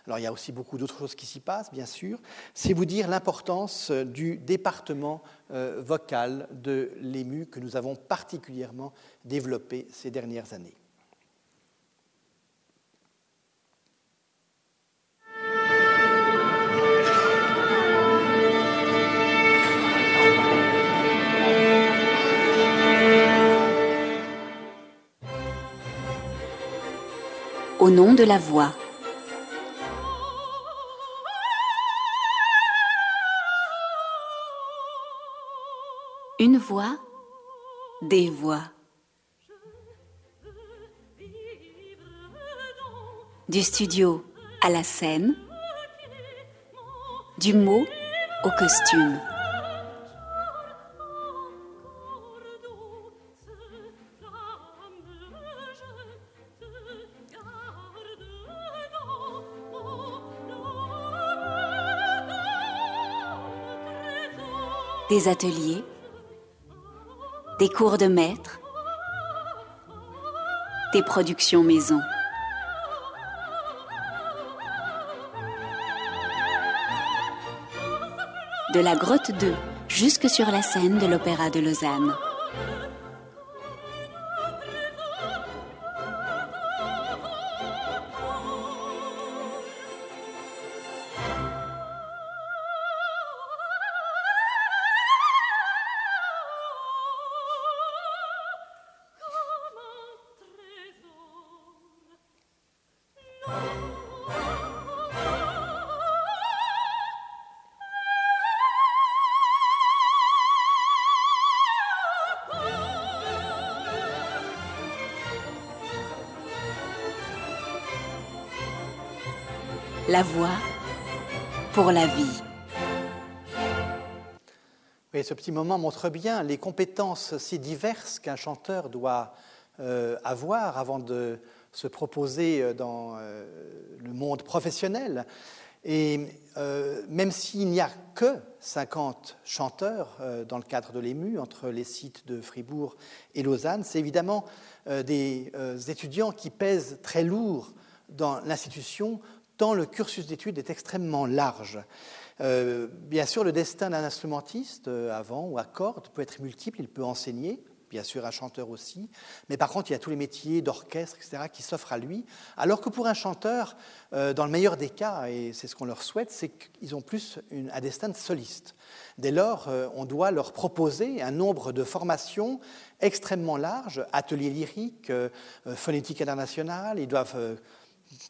Alors il y a aussi beaucoup d'autres choses qui s'y passent, bien sûr. C'est vous dire l'importance du département euh, vocal de l'EMU que nous avons particulièrement développé ces dernières années. Au nom de la voix. Une voix, des voix. Du studio à la scène, du mot au costume. Des ateliers, des cours de maître, des productions maison. De la grotte 2 jusque sur la scène de l'Opéra de Lausanne. La voix pour la vie. Ce petit moment montre bien les compétences si diverses qu'un chanteur doit euh, avoir avant de se proposer euh, dans euh, le monde professionnel. Et même s'il n'y a que 50 chanteurs dans le cadre de l'EMU, entre les sites de Fribourg et Lausanne, c'est évidemment des étudiants qui pèsent très lourd dans l'institution tant le cursus d'études est extrêmement large. Euh, bien sûr, le destin d'un instrumentiste, euh, avant ou à cordes, peut être multiple, il peut enseigner, bien sûr un chanteur aussi, mais par contre, il y a tous les métiers d'orchestre, etc., qui s'offrent à lui, alors que pour un chanteur, euh, dans le meilleur des cas, et c'est ce qu'on leur souhaite, c'est qu'ils ont plus un destin de soliste. Dès lors, on doit leur proposer un nombre de formations extrêmement larges, ateliers lyriques, phonétique internationale, ils doivent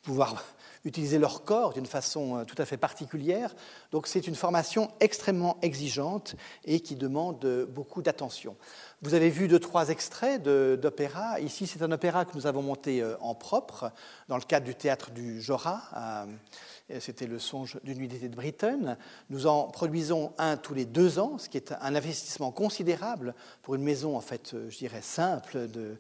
pouvoir utiliser leur corps d'une façon euh, tout à fait particulière. Donc c'est une formation extrêmement exigeante et qui demande beaucoup d'attention. Vous avez vu deux, trois extraits d'opéra. Ici, c'est un opéra que nous avons monté euh, en propre dans le cadre du théâtre du Jora C'était le songe d'une nuit d'été de Britain. Nous en produisons un tous les deux ans, ce qui est un investissement considérable pour une maison, en fait, je dirais, simple, de,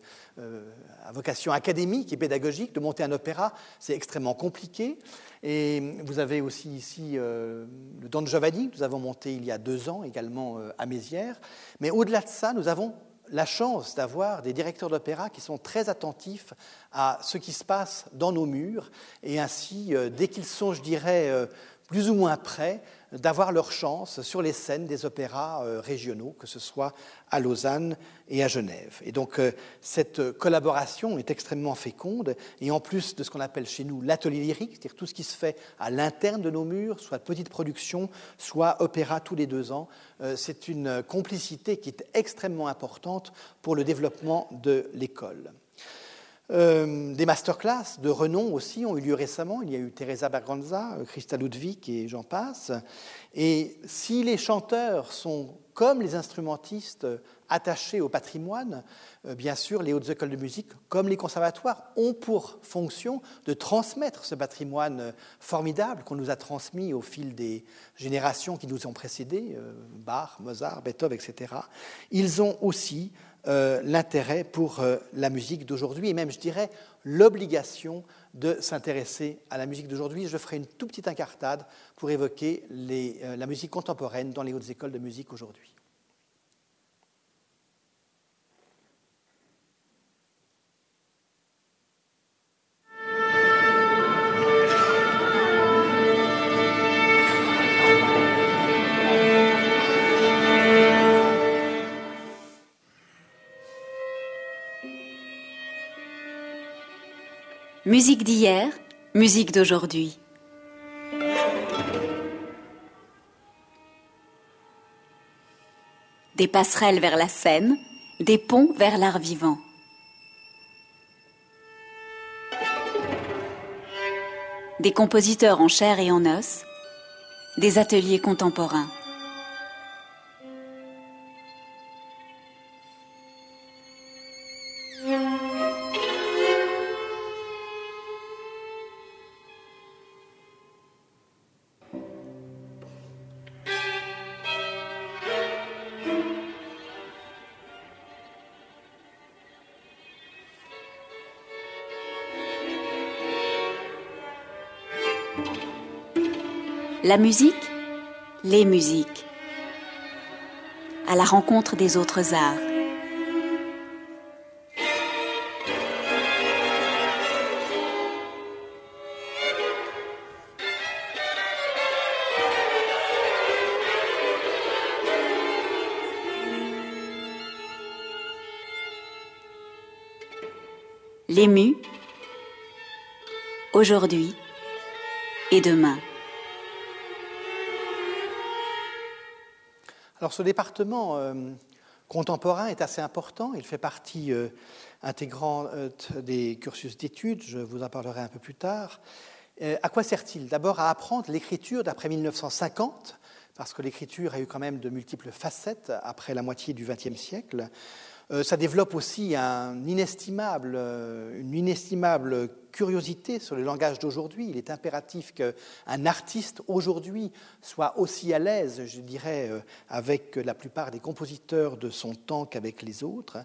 à vocation académique et pédagogique. De monter un opéra, c'est extrêmement compliqué. Et vous avez aussi ici le Don Giovanni, que nous avons monté il y a deux ans également à Mézières. Mais au-delà de ça, nous avons la chance d'avoir des directeurs d'opéra qui sont très attentifs à ce qui se passe dans nos murs. Et ainsi, euh, dès qu'ils sont, je dirais, euh, plus ou moins prêts, d'avoir leur chance sur les scènes des opéras euh, régionaux, que ce soit à Lausanne et à Genève. Et donc cette collaboration est extrêmement féconde, et en plus de ce qu'on appelle chez nous l'atelier lyrique, c'est-à-dire tout ce qui se fait à l'interne de nos murs, soit petite production, soit opéra tous les deux ans, c'est une complicité qui est extrêmement importante pour le développement de l'école. Euh, des masterclass de renom aussi ont eu lieu récemment. Il y a eu Teresa Berganza, euh, Christa Ludwig et j'en passe. Et si les chanteurs sont, comme les instrumentistes, attachés au patrimoine, euh, bien sûr, les hautes écoles de musique, comme les conservatoires, ont pour fonction de transmettre ce patrimoine formidable qu'on nous a transmis au fil des générations qui nous ont précédés, Bach, Mozart, Beethoven, etc. Ils ont aussi euh, l'intérêt pour euh, la musique d'aujourd'hui et même, je dirais, l'obligation de s'intéresser à la musique d'aujourd'hui. Je ferai une tout petite incartade pour évoquer euh, la musique contemporaine dans les hautes écoles de musique aujourd'hui. Musique d'hier, musique d'aujourd'hui. Des passerelles vers la scène, des ponts vers l'art vivant. Des compositeurs en chair et en os, des ateliers contemporains. La musique, les musiques, à la rencontre des autres arts. L'ému, aujourd'hui et demain. Alors ce département euh, contemporain est assez important, il fait partie euh, intégrante euh, des cursus d'études, je vous en parlerai un peu plus tard. à quoi sert-il? D'abord à apprendre l'écriture d'après 1950, parce que l'écriture a eu quand même de multiples facettes après la moitié du XXe siècle. Euh, ça développe aussi euh, une inestimable curiosité sur le langage d'aujourd'hui. Il est impératif qu'un artiste aujourd'hui soit aussi à l'aise, je dirais, euh, avec la plupart des compositeurs de son temps qu'avec les autres.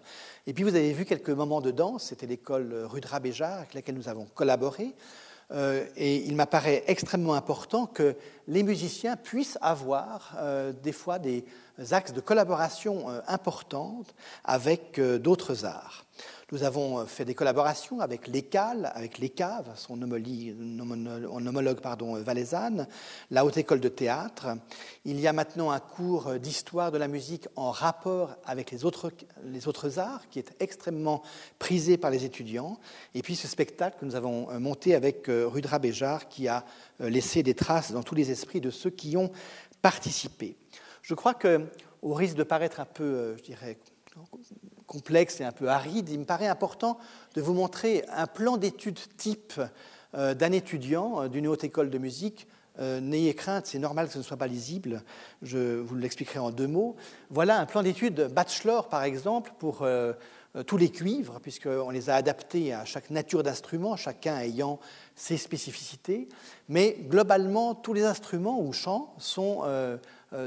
Et puis vous avez vu quelques moments de danse, c'était l'école Rudra Béjar avec laquelle nous avons collaboré. Et il m'apparaît extrêmement important que les musiciens puissent avoir des fois des, axes de collaboration euh, importantes avec euh, d'autres arts. Nous avons euh, fait des collaborations avec l'ECAL, avec l'ECAV, son homologue pardon, valaisanne, la Haute École de Théâtre. Il y a maintenant un cours d'histoire de la musique en rapport avec les autres, arts, qui est extrêmement prisé par les étudiants. Et puis ce spectacle que nous avons monté avec Rudra Béjar, qui a laissé des traces dans tous les esprits de ceux qui ont participé. Je crois que, au risque de paraître un peu, euh, je dirais, complexe et un peu aride, il me paraît important de vous montrer un plan d'études type euh, d'un étudiant euh, d'une haute école de musique euh, n'ayez crainte, c'est normal que ce ne soit pas lisible, je vous l'expliquerai en deux mots. Voilà un plan d'étude bachelor, par exemple, pour tous les cuivres, puisqu'on les a adaptés à chaque nature d'instrument, chacun ayant ses spécificités. Mais globalement, tous les instruments ou chants sont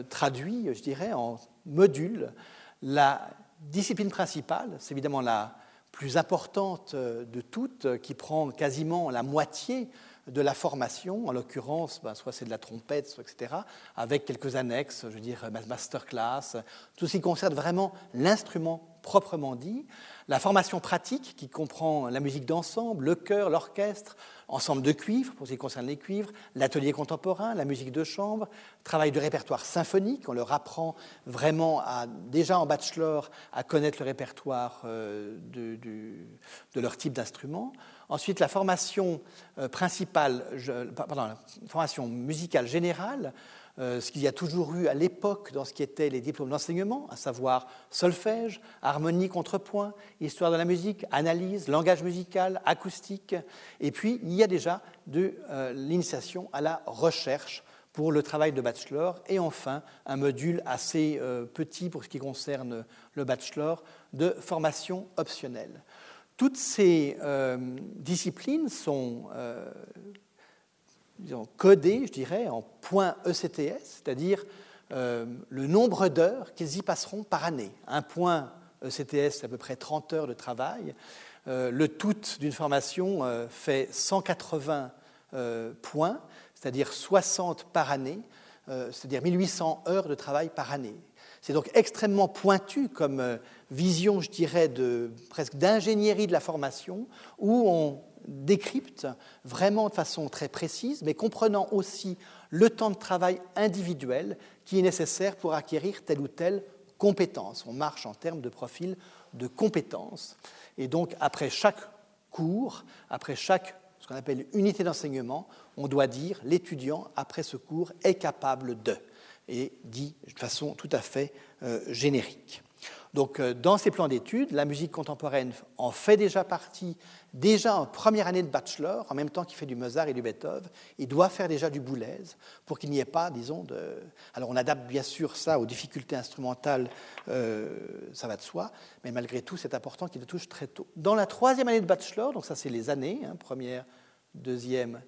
traduits, je dirais, en modules. La discipline principale, c'est évidemment la plus importante de toutes, qui prend quasiment la moitié de la formation, en l'occurrence, ben, soit c'est de la trompette, soit etc., avec quelques annexes, je veux dire, masterclass, tout ce qui concerne vraiment l'instrument proprement dit, la formation pratique qui comprend la musique d'ensemble, le chœur, l'orchestre, ensemble de cuivres pour ce qui concerne les cuivres, l'atelier contemporain, la musique de chambre, travail de répertoire symphonique, on leur apprend vraiment à, déjà en bachelor à connaître le répertoire euh, de, leur type d'instrument. Ensuite, la formation euh, principale, pardon, la formation musicale générale, ce qu'il y a toujours eu à l'époque dans ce qui était les diplômes d'enseignement, à savoir solfège, harmonie, contrepoint, histoire de la musique, analyse, langage musical, acoustique. Et puis, il y a déjà de euh, l'initiation à la recherche pour le travail de bachelor. Et enfin, un module assez petit pour ce qui concerne le bachelor de formation optionnelle. Toutes ces euh, disciplines sont euh, codées, je dirais, en points ECTS, c'est-à-dire euh, le nombre d'heures qu'ils y passeront par année. Un point ECTS, c'est à peu près 30 heures de travail. le tout d'une formation fait 180 points, c'est-à-dire 60 par année, c'est-à-dire 1800 heures de travail par année. C'est donc extrêmement pointu comme euh, vision, je dirais, presque d'ingénierie de la formation, où on décrypte vraiment de façon très précise, mais comprenant aussi le temps de travail individuel qui est nécessaire pour acquérir telle ou telle compétence. On marche en termes de profil de compétences. Et donc, après chaque cours, après chaque ce qu'on appelle unité d'enseignement, on doit dire l'étudiant, après ce cours, est capable de et dit de façon tout à fait euh, générique. Donc, euh, dans ces plans d'études, la musique contemporaine en fait déjà partie, déjà en première année de bachelor, en même temps qu'il fait du Mozart et du Beethoven. Il doit faire déjà du Boulez pour qu'il n'y ait pas, disons, de. Alors, on adapte bien sûr ça aux difficultés instrumentales, euh, ça va de soi, mais malgré tout, c'est important qu'il le touche très tôt. Dans la troisième année de bachelor, donc ça, c'est les années, hein, première, deuxième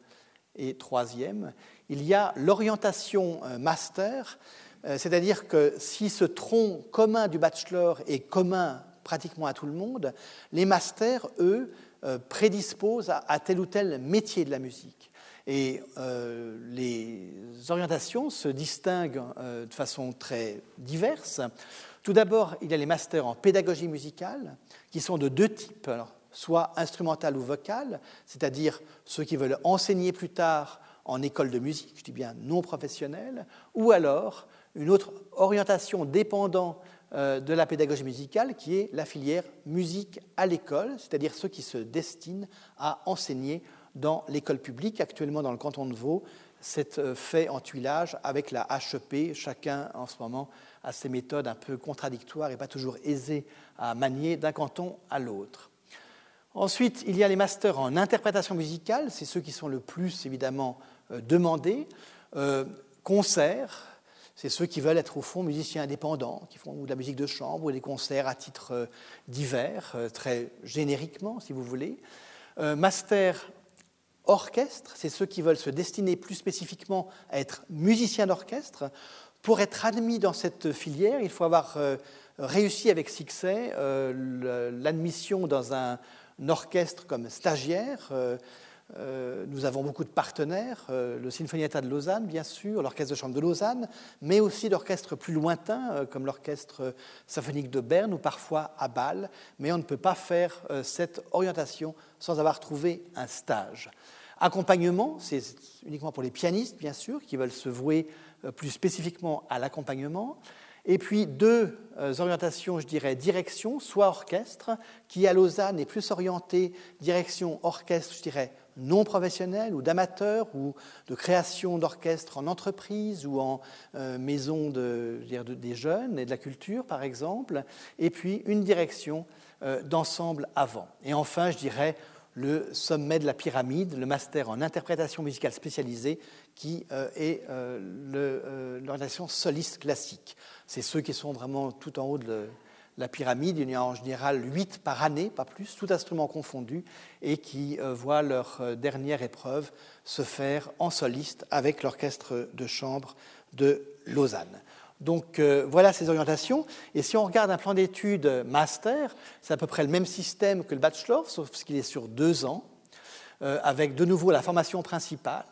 et troisième, il y a l'orientation euh, master, c'est-à-dire que si ce tronc commun du bachelor est commun pratiquement à tout le monde, les masters, eux, euh, prédisposent à, tel ou tel métier de la musique. Et les orientations se distinguent de façon très diverse. Tout d'abord, il y a les masters en pédagogie musicale, qui sont de deux types, soit instrumental ou vocal, c'est-à-dire ceux qui veulent enseigner plus tard en école de musique, je dis bien non professionnelle, ou alors une autre orientation dépendant euh, de la pédagogie musicale qui est la filière musique à l'école, c'est-à-dire ceux qui se destinent à enseigner dans l'école publique. Actuellement, dans le canton de Vaud, c'est euh, fait en tuilage avec la HEP. Chacun, en ce moment, a ses méthodes un peu contradictoires et pas toujours aisées à manier d'un canton à l'autre. Ensuite, il y a les masters en interprétation musicale, c'est ceux qui sont le plus évidemment euh, demandés. Concerts, c'est ceux qui veulent être au fond musiciens indépendants, qui font de la musique de chambre ou des concerts à titre euh, divers, très génériquement si vous voulez. master orchestre, c'est ceux qui veulent se destiner plus spécifiquement à être musiciens d'orchestre. Pour être admis dans cette filière, il faut avoir réussi avec succès l'admission dans un orchestre comme stagiaire. Euh, euh, nous avons beaucoup de partenaires, euh, le Sinfonietta de Lausanne, bien sûr, l'Orchestre de chambre de Lausanne, mais aussi d'orchestres plus lointains, comme l'Orchestre symphonique de Berne ou parfois à Bâle. Mais on ne peut pas faire cette orientation sans avoir trouvé un stage. Accompagnement, c'est uniquement pour les pianistes, bien sûr, qui veulent se vouer plus spécifiquement à l'accompagnement. Et puis deux euh, orientations, je dirais, direction, soit orchestre, qui à Lausanne est plus orienté direction orchestre, je dirais, non professionnel ou d'amateur ou de création d'orchestre en entreprise ou en euh, maison de, des jeunes et de la culture, par exemple. Et puis une direction euh, d'ensemble avant. Et enfin, je dirais, le sommet de la pyramide, le master en interprétation musicale spécialisée, qui est l'orientation soliste classique. C'est ceux qui sont vraiment tout en haut de la pyramide. Il y en a en général huit par année, pas plus, tout instrument confondu, et qui voient leur dernière épreuve se faire en soliste avec l'orchestre de chambre de Lausanne. Donc euh, voilà ces orientations. Et si on regarde un plan d'études master, c'est à peu près le même système que le bachelor, sauf qu'il est sur deux ans, euh, avec de nouveau la formation principale,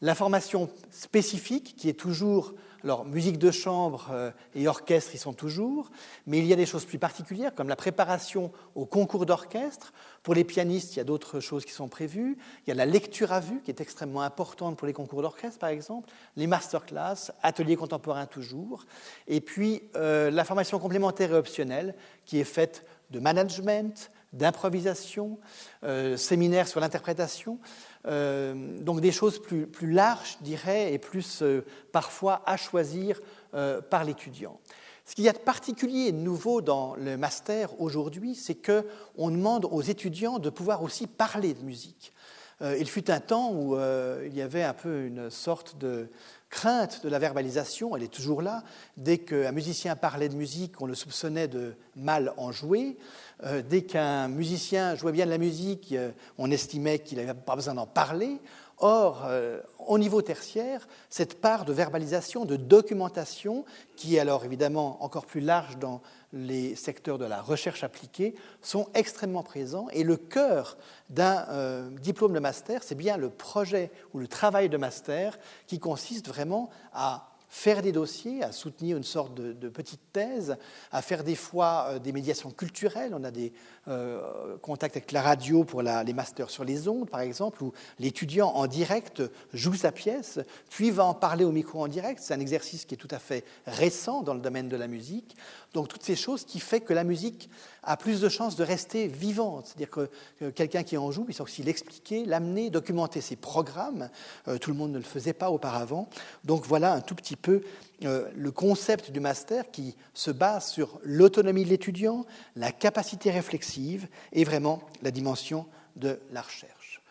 la formation spécifique qui est toujours alors, musique de chambre euh, et orchestre, ils sont toujours, mais il y a des choses plus particulières, comme la préparation au concours d'orchestre. Pour les pianistes, il y a d'autres choses qui sont prévues. Il y a la lecture à vue, qui est extrêmement importante pour les concours d'orchestre, par exemple. Les masterclass, ateliers contemporains toujours. Et puis, euh, la formation complémentaire et optionnelle, qui est faite de management, d'improvisation, euh, séminaire sur l'interprétation. Euh, donc des choses plus, plus, larges, je dirais, et plus euh, parfois à choisir euh, par l'étudiant. Ce qu'il y a de particulier et de nouveau dans le master aujourd'hui, c'est qu'on demande aux étudiants de pouvoir aussi parler de musique. Il fut un temps où il y avait un peu une sorte de crainte de la verbalisation, elle est toujours là. Dès qu'un musicien parlait de musique, on le soupçonnait de mal en jouer. Euh, dès qu'un musicien jouait bien de la musique, euh, on estimait qu'il n'avait pas besoin d'en parler. Or, euh, au niveau tertiaire, cette part de verbalisation, de documentation, qui est alors évidemment encore plus large dans les secteurs de la recherche appliquée, sont extrêmement présents. Et le cœur d'un diplôme de master, c'est bien le projet ou le travail de master qui consiste vraiment à faire des dossiers, à soutenir une sorte de, petite thèse, à faire des fois euh, des médiations culturelles. On a des euh, contacts avec la radio pour les masters sur les ondes, par exemple, où l'étudiant en direct joue sa pièce, puis va en parler au micro en direct. C'est un exercice qui est tout à fait récent dans le domaine de la musique. Donc toutes ces choses qui font que la musique a plus de chances de rester vivante. C'est-à-dire que, quelqu'un qui en joue, il faut aussi l'expliquer, l'amener, documenter ses programmes. Euh, tout le monde ne le faisait pas auparavant. Donc voilà un tout petit peu euh, le concept du master qui se base sur l'autonomie de l'étudiant, la capacité réflexive et vraiment la dimension de la recherche.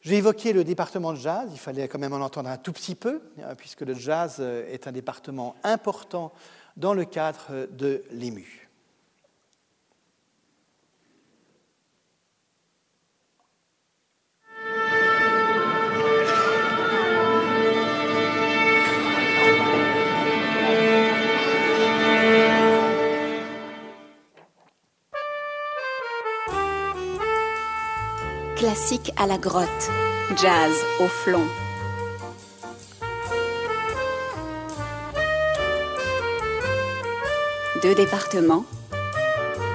J'ai évoqué le département de jazz, il fallait quand même en entendre un tout petit peu, euh, puisque le jazz est un département important dans le cadre de l'EMU. Classique à la grotte, jazz au flanc. deux départements,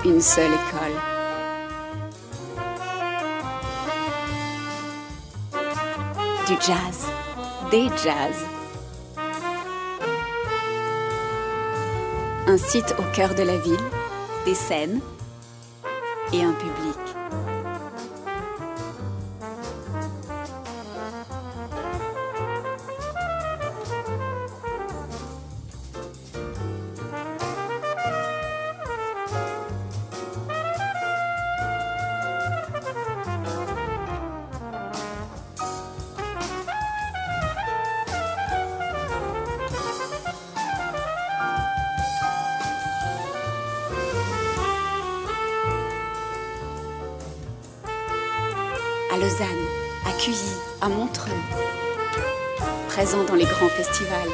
une seule école. Du jazz, des jazz. Un site au cœur de la ville, des scènes et un public. À Montreux, présent dans les grands festivals.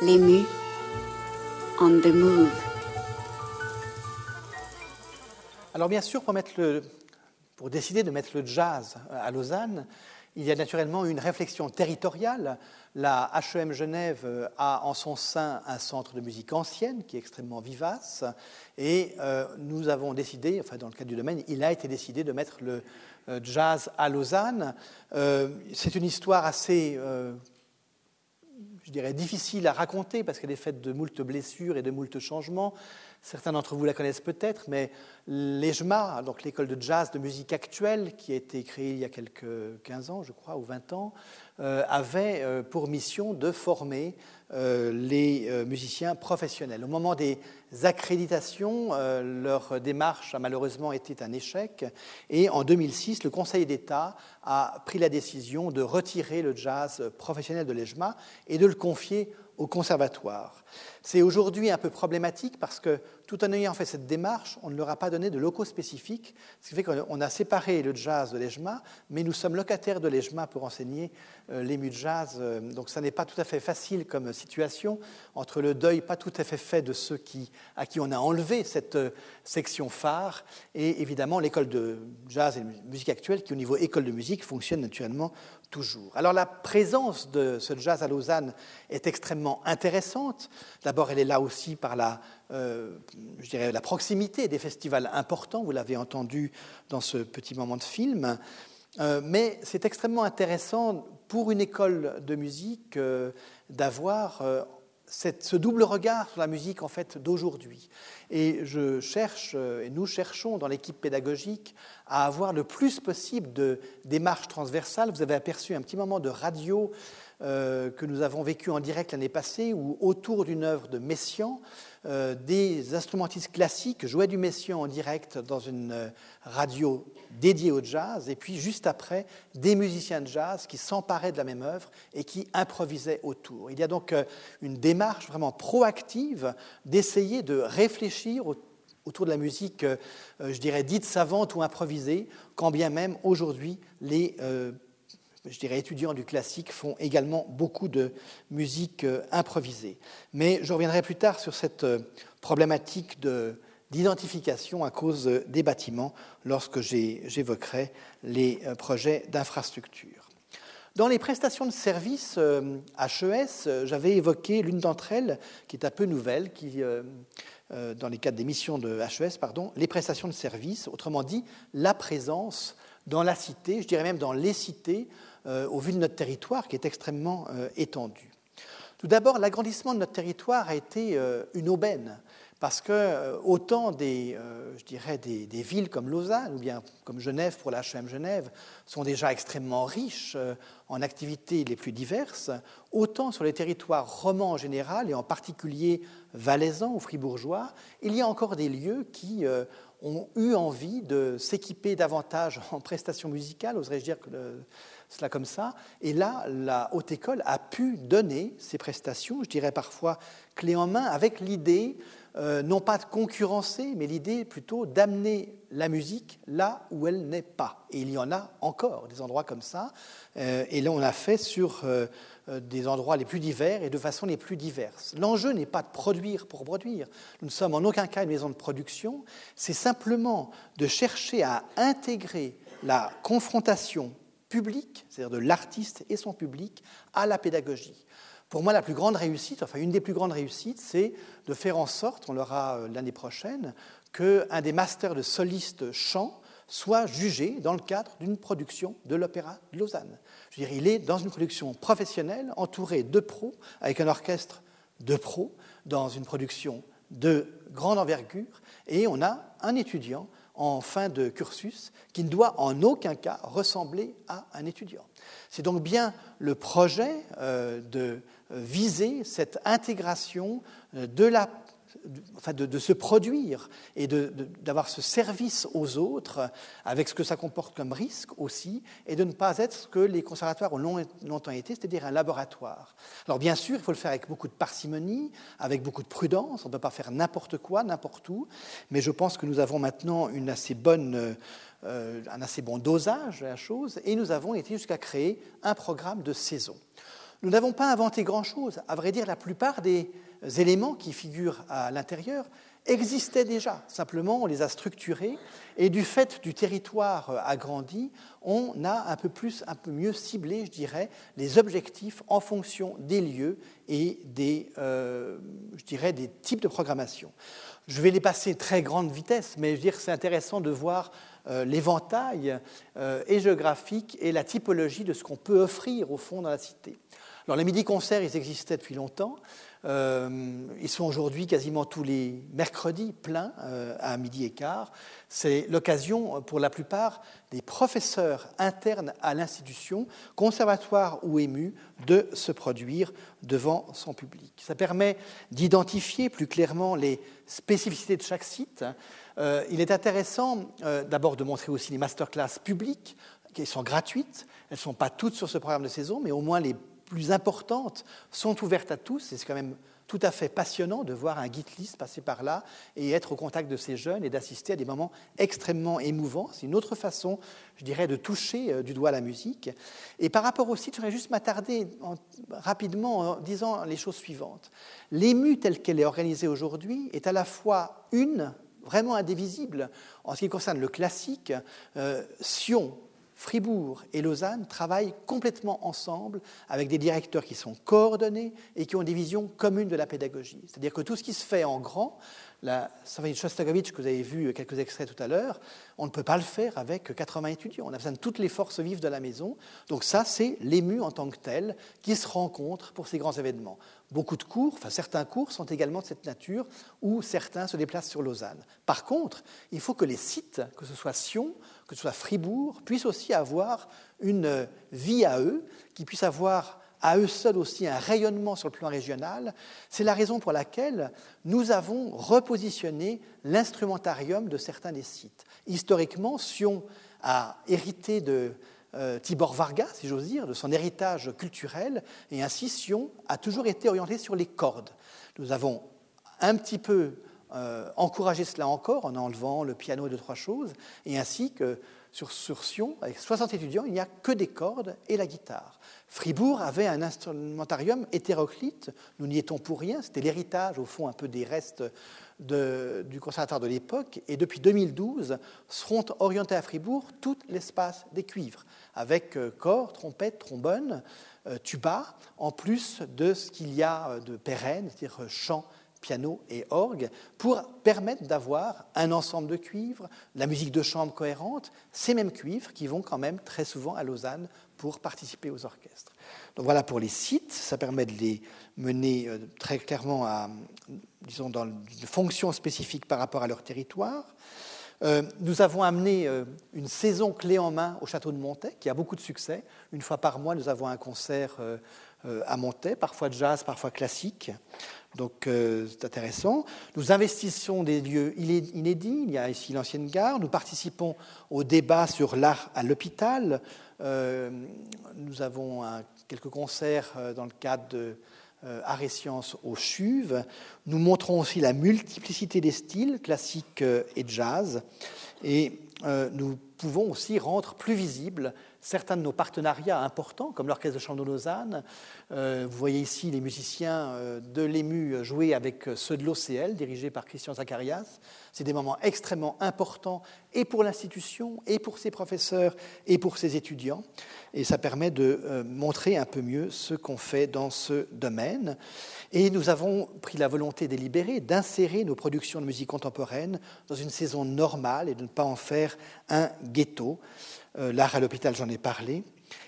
L'ému on the move. Alors bien sûr, pour mettre le, pour décider de mettre le jazz à Lausanne, il y a naturellement une réflexion territoriale. La HEM Genève a en son sein un centre de musique ancienne qui est extrêmement vivace et euh, nous avons décidé, enfin dans le cadre du domaine, il a été décidé de mettre le euh, jazz à Lausanne. Euh, c'est une histoire assez je dirais, difficile à raconter parce qu'elle est faite de moult blessures et de moult changements. Certains d'entre vous la connaissent peut-être, mais l'EJMA, donc l'école de jazz de musique actuelle, qui a été créée il y a quelques 15 ans, je crois, ou 20 ans, euh, avait euh, pour mission de former euh, les musiciens professionnels. Au moment des accréditations, leur démarche a malheureusement été un échec, et en 2006, le Conseil d'État a pris la décision de retirer le jazz professionnel de l'EJMA et de le confier au conservatoire. C'est aujourd'hui un peu problématique parce que tout en ayant fait cette démarche, on ne leur a pas donné de locaux spécifiques, ce qui fait qu'on a séparé le jazz de l'EJMA, mais nous sommes locataires de l'EJMA pour enseigner euh, de jazz. Euh, donc ça n'est pas tout à fait facile comme situation, entre le deuil pas tout à fait fait de ceux qui, à qui on a enlevé cette section phare, et évidemment l'école de jazz et de musique actuelle qui au niveau école de musique fonctionne naturellement toujours. Alors la présence de ce jazz à Lausanne est extrêmement intéressante. D'abord, elle est là aussi par la, euh, je dirais, la proximité des festivals importants, vous l'avez entendu dans ce petit moment de film. Euh, mais c'est extrêmement intéressant pour une école de musique euh, d'avoir ce double regard sur la musique en fait d'aujourd'hui. Et je cherche, euh, et nous cherchons dans l'équipe pédagogique à avoir le plus possible de démarches transversales. Vous avez aperçu un petit moment de radio euh, que nous avons vécu en direct l'année passée, où autour d'une œuvre de Messiaen, euh, des instrumentistes classiques jouaient du Messiaen en direct dans une euh, radio dédiée au jazz, et puis juste après, des musiciens de jazz qui s'emparaient de la même œuvre et qui improvisaient autour. Il y a donc une démarche vraiment proactive d'essayer de réfléchir autour de la musique, je dirais, dite savante ou improvisée, quand bien même aujourd'hui les je dirais, étudiants du classique font également beaucoup de musique euh, improvisée. Mais je reviendrai plus tard sur cette euh, problématique d'identification à cause euh, des bâtiments lorsque j'évoquerai les projets d'infrastructure. Dans les prestations de services HES, j'avais évoqué l'une d'entre elles, qui est un peu nouvelle, qui, dans les cadres des missions de HES, pardon, les prestations de services, autrement dit, la présence dans la cité, je dirais même dans les cités, au vu de notre territoire qui est extrêmement euh, étendu. Tout d'abord, l'agrandissement de notre territoire a été euh, une aubaine parce que autant des, je dirais des, villes comme Lausanne ou bien comme Genève pour l'HM Genève sont déjà extrêmement riches en activités les plus diverses, autant sur les territoires romans en général et en particulier valaisans ou fribourgeois, il y a encore des lieux qui ont eu envie de s'équiper davantage en prestations musicales, oserais-je dire que cela comme ça. Et là, la haute école a pu donner ces prestations, je dirais parfois clé en main, avec l'idée, euh, non pas de concurrencer, mais l'idée plutôt d'amener la musique là où elle n'est pas. Et il y en a encore des endroits comme ça. Euh, et là, on a fait sur euh, des endroits les plus divers et de façon les plus diverses. L'enjeu n'est pas de produire pour produire. Nous ne sommes en aucun cas une maison de production. C'est simplement de chercher à intégrer la confrontation public, c'est-à-dire de l'artiste et son public, à la pédagogie. Pour moi, la plus grande réussite, enfin une des plus grandes réussites, c'est de faire en sorte, on l'aura euh, l'année prochaine, qu'un des masters de soliste chant soit jugé dans le cadre d'une production de l'Opéra de Lausanne. Je veux dire, il est dans une production professionnelle, entouré de pros, avec un orchestre de pros, dans une production de grande envergure, et on a un étudiant en fin de cursus qui ne doit en aucun cas ressembler à un étudiant. C'est donc bien le projet euh, de viser cette intégration euh, de la de, se produire et d'avoir ce service aux autres avec ce que ça comporte comme risque aussi, et de ne pas être ce que les conservatoires ont longtemps été, c'est-à-dire un laboratoire. Alors bien sûr, il faut le faire avec beaucoup de parcimonie, avec beaucoup de prudence, on ne peut pas faire n'importe quoi, n'importe où, mais je pense que nous avons maintenant une assez bonne, euh, un assez bon dosage de la chose, et nous avons été jusqu'à créer un programme de saison. Nous n'avons pas inventé grand-chose. À vrai dire, la plupart des éléments qui figurent à l'intérieur existaient déjà. Simplement, on les a structurés et du fait du territoire agrandi, on a un peu plus, un peu mieux ciblé, je dirais, les objectifs en fonction des lieux et des, euh, je dirais, des types de programmation. Je vais les passer très grande vitesse, mais je veux dire, c'est intéressant de voir euh, l'éventail euh, et géographique et la typologie de ce qu'on peut offrir au fond dans la cité. Alors les midi-concerts, ils existaient depuis longtemps. Euh, ils sont aujourd'hui quasiment tous les mercredis pleins euh, à midi et quart. C'est l'occasion pour la plupart des professeurs internes à l'institution, conservatoire ou ému, de se produire devant son public. Ça permet d'identifier plus clairement les spécificités de chaque site. Euh, il est intéressant d'abord de montrer aussi les masterclass publiques qui sont gratuites. Elles ne sont pas toutes sur ce programme de saison, mais au moins les plus importantes sont ouvertes à tous. C'est quand même tout à fait passionnant de voir un guide list passer par là et être au contact de ces jeunes et d'assister à des moments extrêmement émouvants. C'est une autre façon, je dirais, de toucher euh, du doigt la musique. Et par rapport au site, je voudrais juste m'attarder rapidement en disant les choses suivantes. L'ému telle qu'elle est organisée aujourd'hui est à la fois une, vraiment indivisible, en ce qui concerne le classique, euh, Sion, Fribourg et Lausanne travaillent complètement ensemble avec des directeurs qui sont coordonnés et qui ont des visions communes de la pédagogie. C'est-à-dire que tout ce qui se fait en grand, la symphonie de que vous avez vu quelques extraits tout à l'heure, on ne peut pas le faire avec 80 étudiants. On a besoin de toutes les forces vives de la maison. Donc ça, c'est l'ému en tant que tel qui se rencontre pour ces grands événements. Beaucoup de cours, enfin certains cours sont également de cette nature, où certains se déplacent sur Lausanne. Par contre, il faut que les sites, que ce soit Sion, que ce soit Fribourg, puissent aussi avoir une vie à eux, qui puissent avoir à eux seuls aussi un rayonnement sur le plan régional. C'est la raison pour laquelle nous avons repositionné l'instrumentarium de certains des sites. Historiquement, Sion a hérité de euh, Tibor Varga, si j'ose dire, de son héritage culturel, et ainsi Sion a toujours été orienté sur les cordes. Nous avons un petit peu euh, encouragé cela encore en enlevant le piano et deux, trois choses, et ainsi que sur, sur Sion, avec 60 étudiants, il n'y a que des cordes et la guitare. Fribourg avait un instrumentarium hétéroclite, nous n'y étions pour rien, c'était l'héritage au fond un peu des restes du conservatoire de l'époque, et depuis 2012 seront orientés à Fribourg tout l'espace des cuivres, avec euh, corps, trompette, trombone, euh, tuba, en plus de ce qu'il y a de pérenne, c'est-à-dire chant, piano et orgue, pour permettre d'avoir un ensemble de cuivres, la musique de chambre cohérente, ces mêmes cuivres qui vont quand même très souvent à Lausanne pour participer aux orchestres. Donc voilà pour les sites, ça permet de les mener euh, très clairement à, disons, dans une fonction spécifique par rapport à leur territoire. Euh, nous avons amené euh, une saison clé en main au château de Montaix, qui a beaucoup de succès. Une fois par mois, nous avons un concert à Montaix, parfois jazz, parfois classique. Donc c'est intéressant. Nous investissons des lieux inédits. Il y a ici l'ancienne gare. Nous participons au débat sur l'art à l'hôpital. nous avons quelques concerts dans le cadre de euh, et Sciences aux Chuves. Nous montrons aussi la multiplicité des styles, classique euh, et jazz. Et euh, nous pouvons aussi rendre plus visible certains de nos partenariats importants, comme l'Orchestre de Chambre de Lausanne. vous voyez ici les musiciens de l'EMU jouer avec ceux de l'OCL, dirigés par Christian Zacharias. C'est des moments extrêmement importants et pour l'institution, et pour ses professeurs, et pour ses étudiants. Et ça permet de euh, montrer un peu mieux ce qu'on fait dans ce domaine. Et nous avons pris la volonté délibérée d'insérer nos productions de musique contemporaine dans une saison normale et de ne pas en faire un ghetto. Euh, l'art à l'hôpital, j'en ai parlé.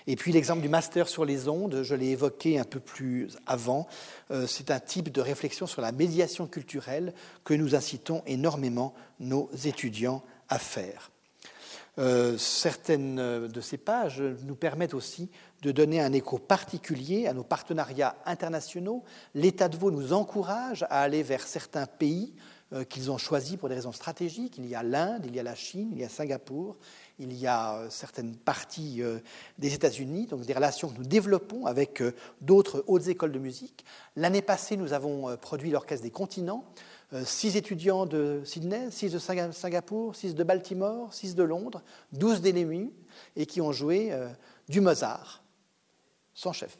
Et puis l'exemple du master sur les ondes, je l'ai évoqué un peu plus avant, euh, c'est un type de réflexion sur la médiation culturelle que nous incitons énormément nos étudiants à faire. Euh, certaines de ces pages nous permettent aussi de donner un écho particulier à nos partenariats internationaux. L'État de Vaud nous encourage à aller vers certains pays qu'ils ont choisis pour des raisons stratégiques. Il y a l'Inde, il y a la Chine, il y a Singapour, il y a euh, certaines parties euh, des États-Unis, donc des relations que nous développons avec euh, d'autres hautes écoles de musique. L'année passée, nous avons produit l'Orchestre des continents, six étudiants de Sydney, six de Singapour, six de Baltimore, six de Londres, douze d'Elemu, et qui ont joué du Mozart, sans chef.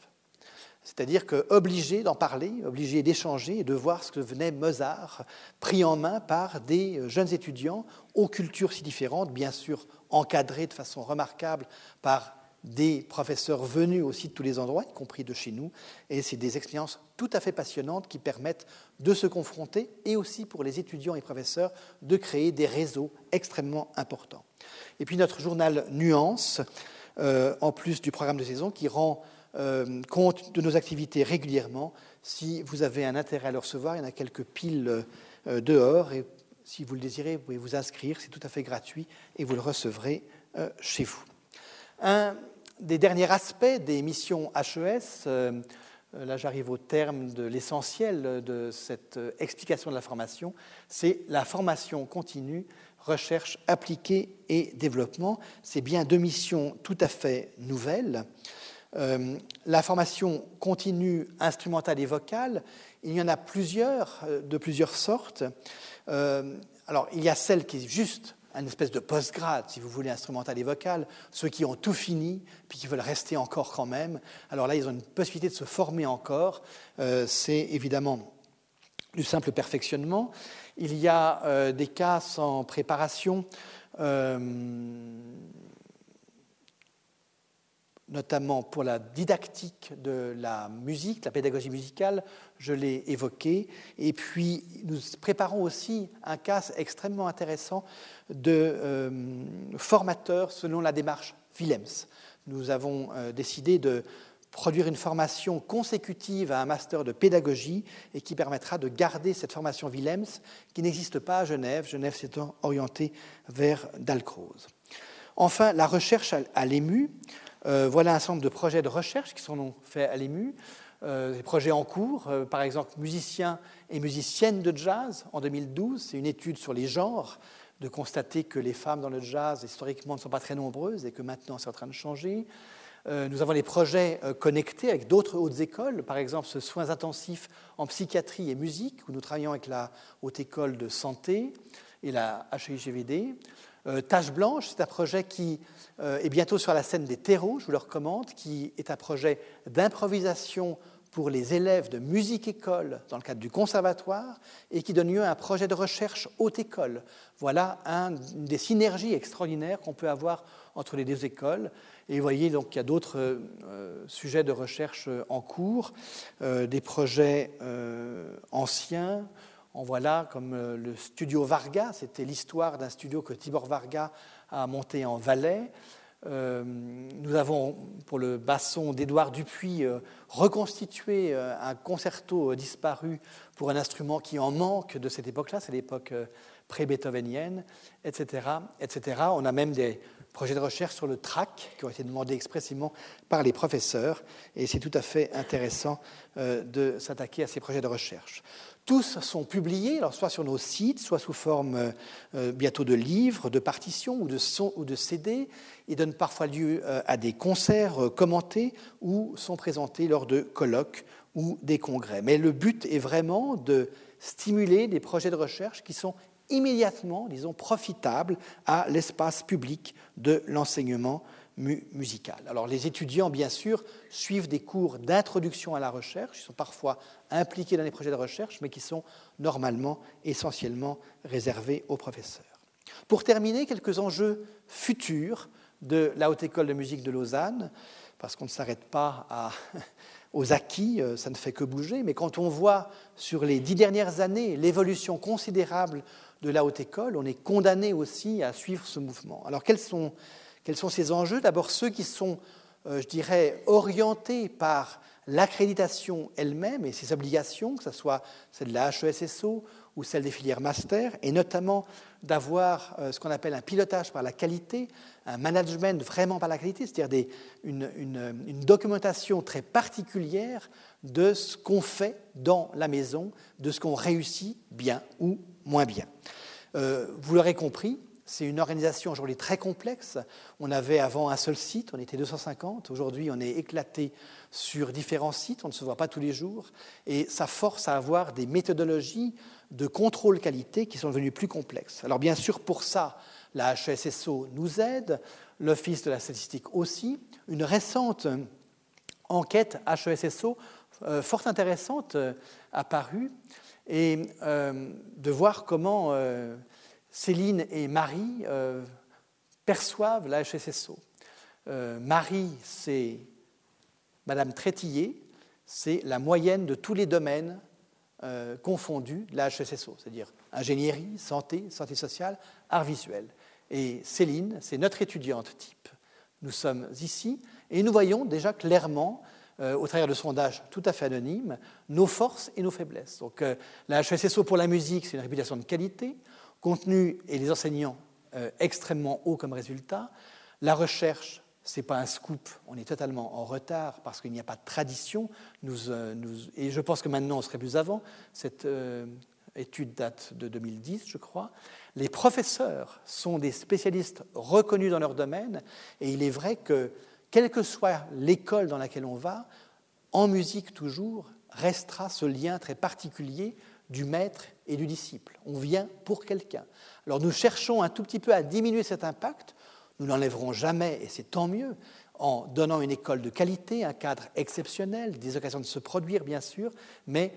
C'est-à-dire qu'obligés d'en parler, obligés d'échanger et de voir ce que venait Mozart, pris en main par des jeunes étudiants aux cultures si différentes, bien sûr encadrés de façon remarquable par des professeurs venus aussi de tous les endroits, y compris de chez nous. Et c'est des expériences tout à fait passionnantes qui permettent de se confronter et aussi pour les étudiants et professeurs de créer des réseaux extrêmement importants. Et puis notre journal Nuance, euh, en plus du programme de saison, qui rend compte de nos activités régulièrement. Si vous avez un intérêt à le recevoir, il y en a quelques piles dehors et si vous le désirez, vous pouvez vous inscrire, c'est tout à fait gratuit et vous le recevrez chez vous. Un des derniers aspects des missions HES, euh, là j'arrive au terme de l'essentiel de cette euh, explication de la formation, c'est la formation continue, recherche appliquée et développement. C'est bien deux missions tout à fait nouvelles. Euh, la formation continue instrumentale et vocale, il y en a plusieurs, de plusieurs sortes. alors, il y a celle qui est juste un espèce de postgrade, si vous voulez, instrumental et vocal, ceux qui ont tout fini, puis qui veulent rester encore quand même. Alors là, ils ont une possibilité de se former encore. Euh, c'est évidemment du simple perfectionnement. Il y a euh, des cas sans préparation. Euh, notamment pour la didactique de la musique, la pédagogie musicale, je l'ai évoqué. Et puis, nous préparons aussi un cas extrêmement intéressant de euh, formateurs selon la démarche Willems. Nous avons euh, décidé de produire une formation consécutive à un master de pédagogie et qui permettra de garder cette formation Willems qui n'existe pas à Genève. Genève s'est orientée vers Dalcroze. Enfin, la recherche à l'EMU. Euh, voilà un certain nombre de projets de recherche qui sont faits à l'EMU, euh, des projets en cours, euh, par exemple musiciens et musiciennes de jazz en 2012, c'est une étude sur les genres, de constater que les femmes dans le jazz historiquement ne sont pas très nombreuses et que maintenant c'est en train de changer. nous avons des projets connectés avec d'autres hautes écoles, par exemple ce soins intensifs en psychiatrie et musique, où nous travaillons avec la Haute École de Santé et la HIGVD. Euh, Tache Blanche, c'est un projet qui euh, est bientôt sur la scène des terreaux, je vous le recommande, qui est un projet d'improvisation pour les élèves de musique-école dans le cadre du conservatoire et qui donne lieu à un projet de recherche haute école. Voilà un, une des synergies extraordinaires qu'on peut avoir entre les deux écoles. Et vous voyez, donc, il y a d'autres euh, sujets de recherche en cours, des projets anciens, en voilà comme euh, le studio Varga, c'était l'histoire d'un studio que Tibor Varga a monté en Valais. Euh, nous avons, pour le basson d'Édouard Dupuis, euh, reconstitué un concerto disparu pour un instrument qui en manque de cette époque-là, c'est l'époque pré-beethovenienne, etc., etc. On a même des projets de recherche sur le track qui ont été demandés expressément par les professeurs, et c'est tout à fait intéressant de s'attaquer à ces projets de recherche. Tous sont publiés, soit sur nos sites, soit sous forme euh, bientôt de livres, de partitions ou de, CD. Ils donnent parfois lieu euh, à des concerts euh, commentés ou sont présentés lors de colloques ou des congrès. Mais le but est vraiment de stimuler des projets de recherche qui sont immédiatement, disons, profitables à l'espace public de l'enseignement musicale. Alors les étudiants, bien sûr, suivent des cours d'introduction à la recherche, ils sont parfois impliqués dans les projets de recherche, mais qui sont normalement essentiellement réservés aux professeurs. Pour terminer, quelques enjeux futurs de la Haute École de musique de Lausanne, parce qu'on ne s'arrête pas aux acquis, euh, ça ne fait que bouger, mais quand on voit sur les dix dernières années l'évolution considérable de la Haute École, on est condamné aussi à suivre ce mouvement. Alors quels sont quels sont ces enjeux? D'abord ceux qui sont, euh, je dirais, orientés par l'accréditation elle-même et ses obligations, que ce soit celle de la HESSO ou celle des filières master, et notamment d'avoir euh, ce qu'on appelle un pilotage par la qualité, un management vraiment par la qualité, c'est-à-dire une, documentation très particulière de ce qu'on fait dans la maison, de ce qu'on réussit bien ou moins bien. Euh, vous l'aurez compris, c'est une organisation aujourd'hui très complexe. On avait avant un seul site, on était 250. Aujourd'hui, on est éclaté sur différents sites, on ne se voit pas tous les jours. Et ça force à avoir des méthodologies de contrôle qualité qui sont devenues plus complexes. Alors bien sûr, pour ça, la HSSO nous aide, l'Office de la statistique aussi. Une récente enquête HESSO euh, fort intéressante euh, apparue et euh, de voir comment Céline et Marie euh, perçoivent la HSSO. Euh, Marie, c'est Madame Trétillé, c'est la moyenne de tous les domaines euh, confondus de la HSSO, c'est-à-dire ingénierie, santé, santé sociale, art visuel. Et Céline, c'est notre étudiante type. Nous sommes ici et nous voyons déjà clairement au travers de sondages tout à fait anonymes, nos forces et nos faiblesses. Donc, la HSSO pour la musique, c'est une réputation de qualité, contenu et les enseignants extrêmement hauts comme résultat. La recherche, ce n'est pas un scoop, on est totalement en retard parce qu'il n'y a pas de tradition. Nous, et je pense que maintenant, on serait plus avant. Cette étude date de 2010, je crois. Les professeurs sont des spécialistes reconnus dans leur domaine, et il est vrai que, quelle que soit l'école dans laquelle on va, en musique toujours, restera ce lien très particulier du maître et du disciple. On vient pour quelqu'un. Alors nous cherchons un tout petit peu à diminuer cet impact. Nous n'enlèverons jamais, et c'est tant mieux, en donnant une école de qualité, un cadre exceptionnel, des occasions de se produire, bien sûr, mais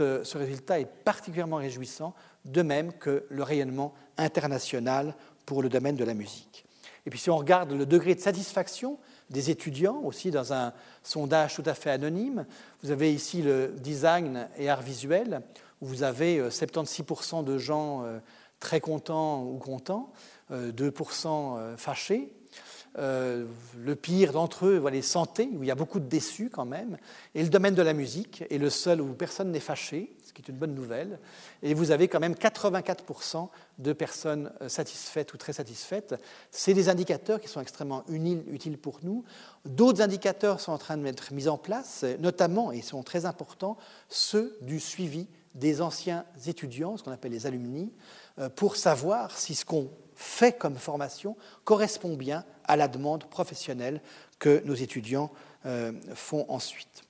euh, ce résultat est particulièrement réjouissant, de même que le rayonnement international pour le domaine de la musique. Et puis si on regarde le degré de satisfaction des étudiants, aussi dans un sondage tout à fait anonyme, vous avez ici le design et art visuel, où vous avez 76% euh, de gens euh, très contents ou contents, 2% fâchés, euh, le pire d'entre eux, les santé, où il y a beaucoup de déçus quand même. Et le domaine de la musique est le seul où personne n'est fâché, ce qui est une bonne nouvelle. Et vous avez quand même 84% de personnes satisfaites ou très satisfaites. C'est des indicateurs qui sont extrêmement utiles pour nous. D'autres indicateurs sont en train d'être mis en place, notamment, et sont très importants, ceux du suivi des anciens étudiants, ce qu'on appelle les alumni, euh, pour savoir si ce qu'on fait comme formation correspond bien à la demande professionnelle que nos étudiants euh, font ensuite.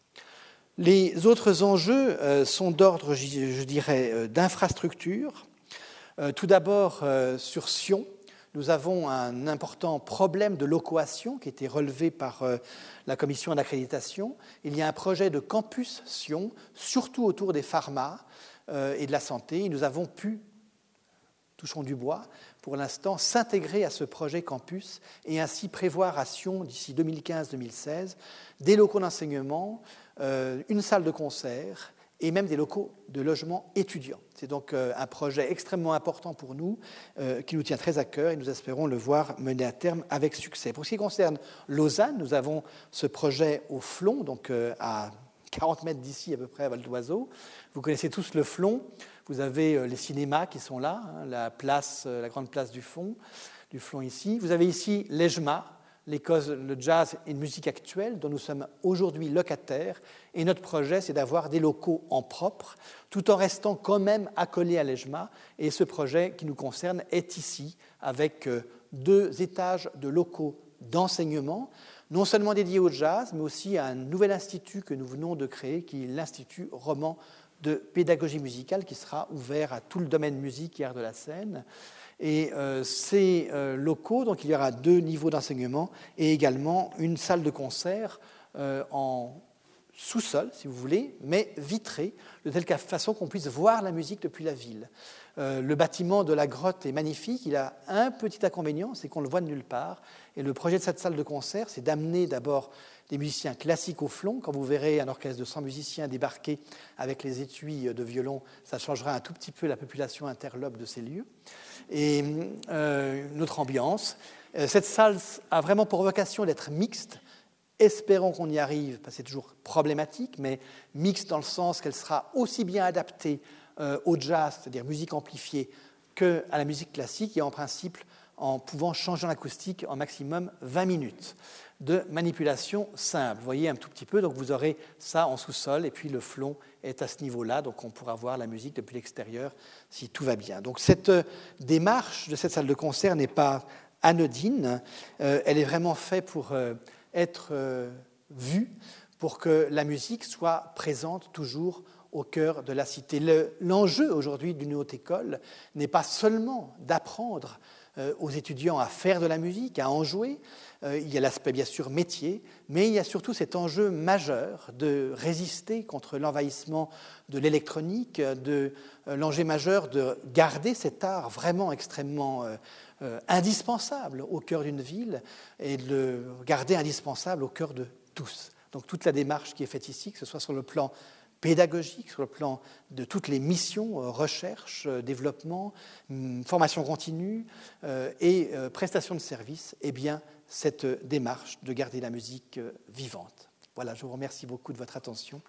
Les autres enjeux euh, sont d'ordre, je dirais, d'infrastructure. Tout d'abord, sur Sion, nous avons un important problème de locoation qui a été relevé par la commission d'accréditation. Il y a un projet de campus Sion, surtout autour des pharma et de la santé. nous avons pu, touchons du bois, pour l'instant, s'intégrer à ce projet campus et ainsi prévoir à Sion, d'ici 2015-2016, des locaux d'enseignement, euh, une salle de concert et même des locaux de logement étudiants. C'est donc euh, un projet extrêmement important pour nous, euh, qui nous tient très à cœur et nous espérons le voir mener à terme avec succès. Pour ce qui concerne Lausanne, nous avons ce projet au Flon, donc à 40 mètres d'ici à peu près à Val d'Oiseau. Vous connaissez tous le Flon. Vous avez euh, les cinémas qui sont là, hein, la, place, euh, la grande place du fond, du fond ici. Vous avez ici l'EJMA, l'école le jazz et de musique actuelle, dont nous sommes aujourd'hui locataires. Et notre projet, c'est d'avoir des locaux en propre, tout en restant quand même accolés à l'EJMA. Et ce projet qui nous concerne est ici, avec euh, deux étages de locaux d'enseignement, non seulement dédiés au jazz, mais aussi à un nouvel institut que nous venons de créer, qui est l'Institut Roman de pédagogie musicale qui sera ouvert à tout le domaine musique et art de la scène. Et euh, ces euh, locaux, donc il y aura deux niveaux d'enseignement et également une salle de concert euh, en sous-sol, si vous voulez, mais vitrée, de telle façon qu'on puisse voir la musique depuis la ville. le bâtiment de la grotte est magnifique, il a un petit inconvénient, c'est qu'on le voit de nulle part. Et le projet de cette salle de concert, c'est d'amener d'abord des musiciens classiques au flon. Quand vous verrez un orchestre de 100 musiciens débarquer avec les étuis de violon, ça changera un tout petit peu la population interlope de ces lieux. Et euh, notre ambiance. Euh, cette salle a vraiment pour vocation d'être mixte. Espérons qu'on y arrive, parce que c'est toujours problématique, mais mixte dans le sens qu'elle sera aussi bien adaptée euh, au jazz, c'est-à-dire musique amplifiée, qu'à la musique classique, et en principe en pouvant changer l'acoustique en maximum 20 minutes de manipulation simple. Vous voyez un tout petit peu, donc vous aurez ça en sous-sol, et puis le flon est à ce niveau-là, donc on pourra voir la musique depuis l'extérieur si tout va bien. Donc cette euh, démarche de cette salle de concert n'est pas anodine, euh, elle est vraiment faite pour être vue, pour que la musique soit présente toujours au cœur de la cité. L'enjeu aujourd'hui d'une haute école n'est pas seulement d'apprendre aux étudiants à faire de la musique, à en jouer, euh, il y a l'aspect bien sûr métier, mais il y a surtout cet enjeu majeur de résister contre l'envahissement de l'électronique, de euh, l'enjeu majeur de garder cet art vraiment extrêmement euh, indispensable au cœur d'une ville et de le garder indispensable au cœur de tous. Donc toute la démarche qui est faite ici, que ce soit sur le plan pédagogique, sur le plan de toutes les missions, recherche, développement, hum, formation continue et prestation de services, eh bien, cette démarche de garder la musique euh, vivante. Voilà, je vous remercie beaucoup de votre attention.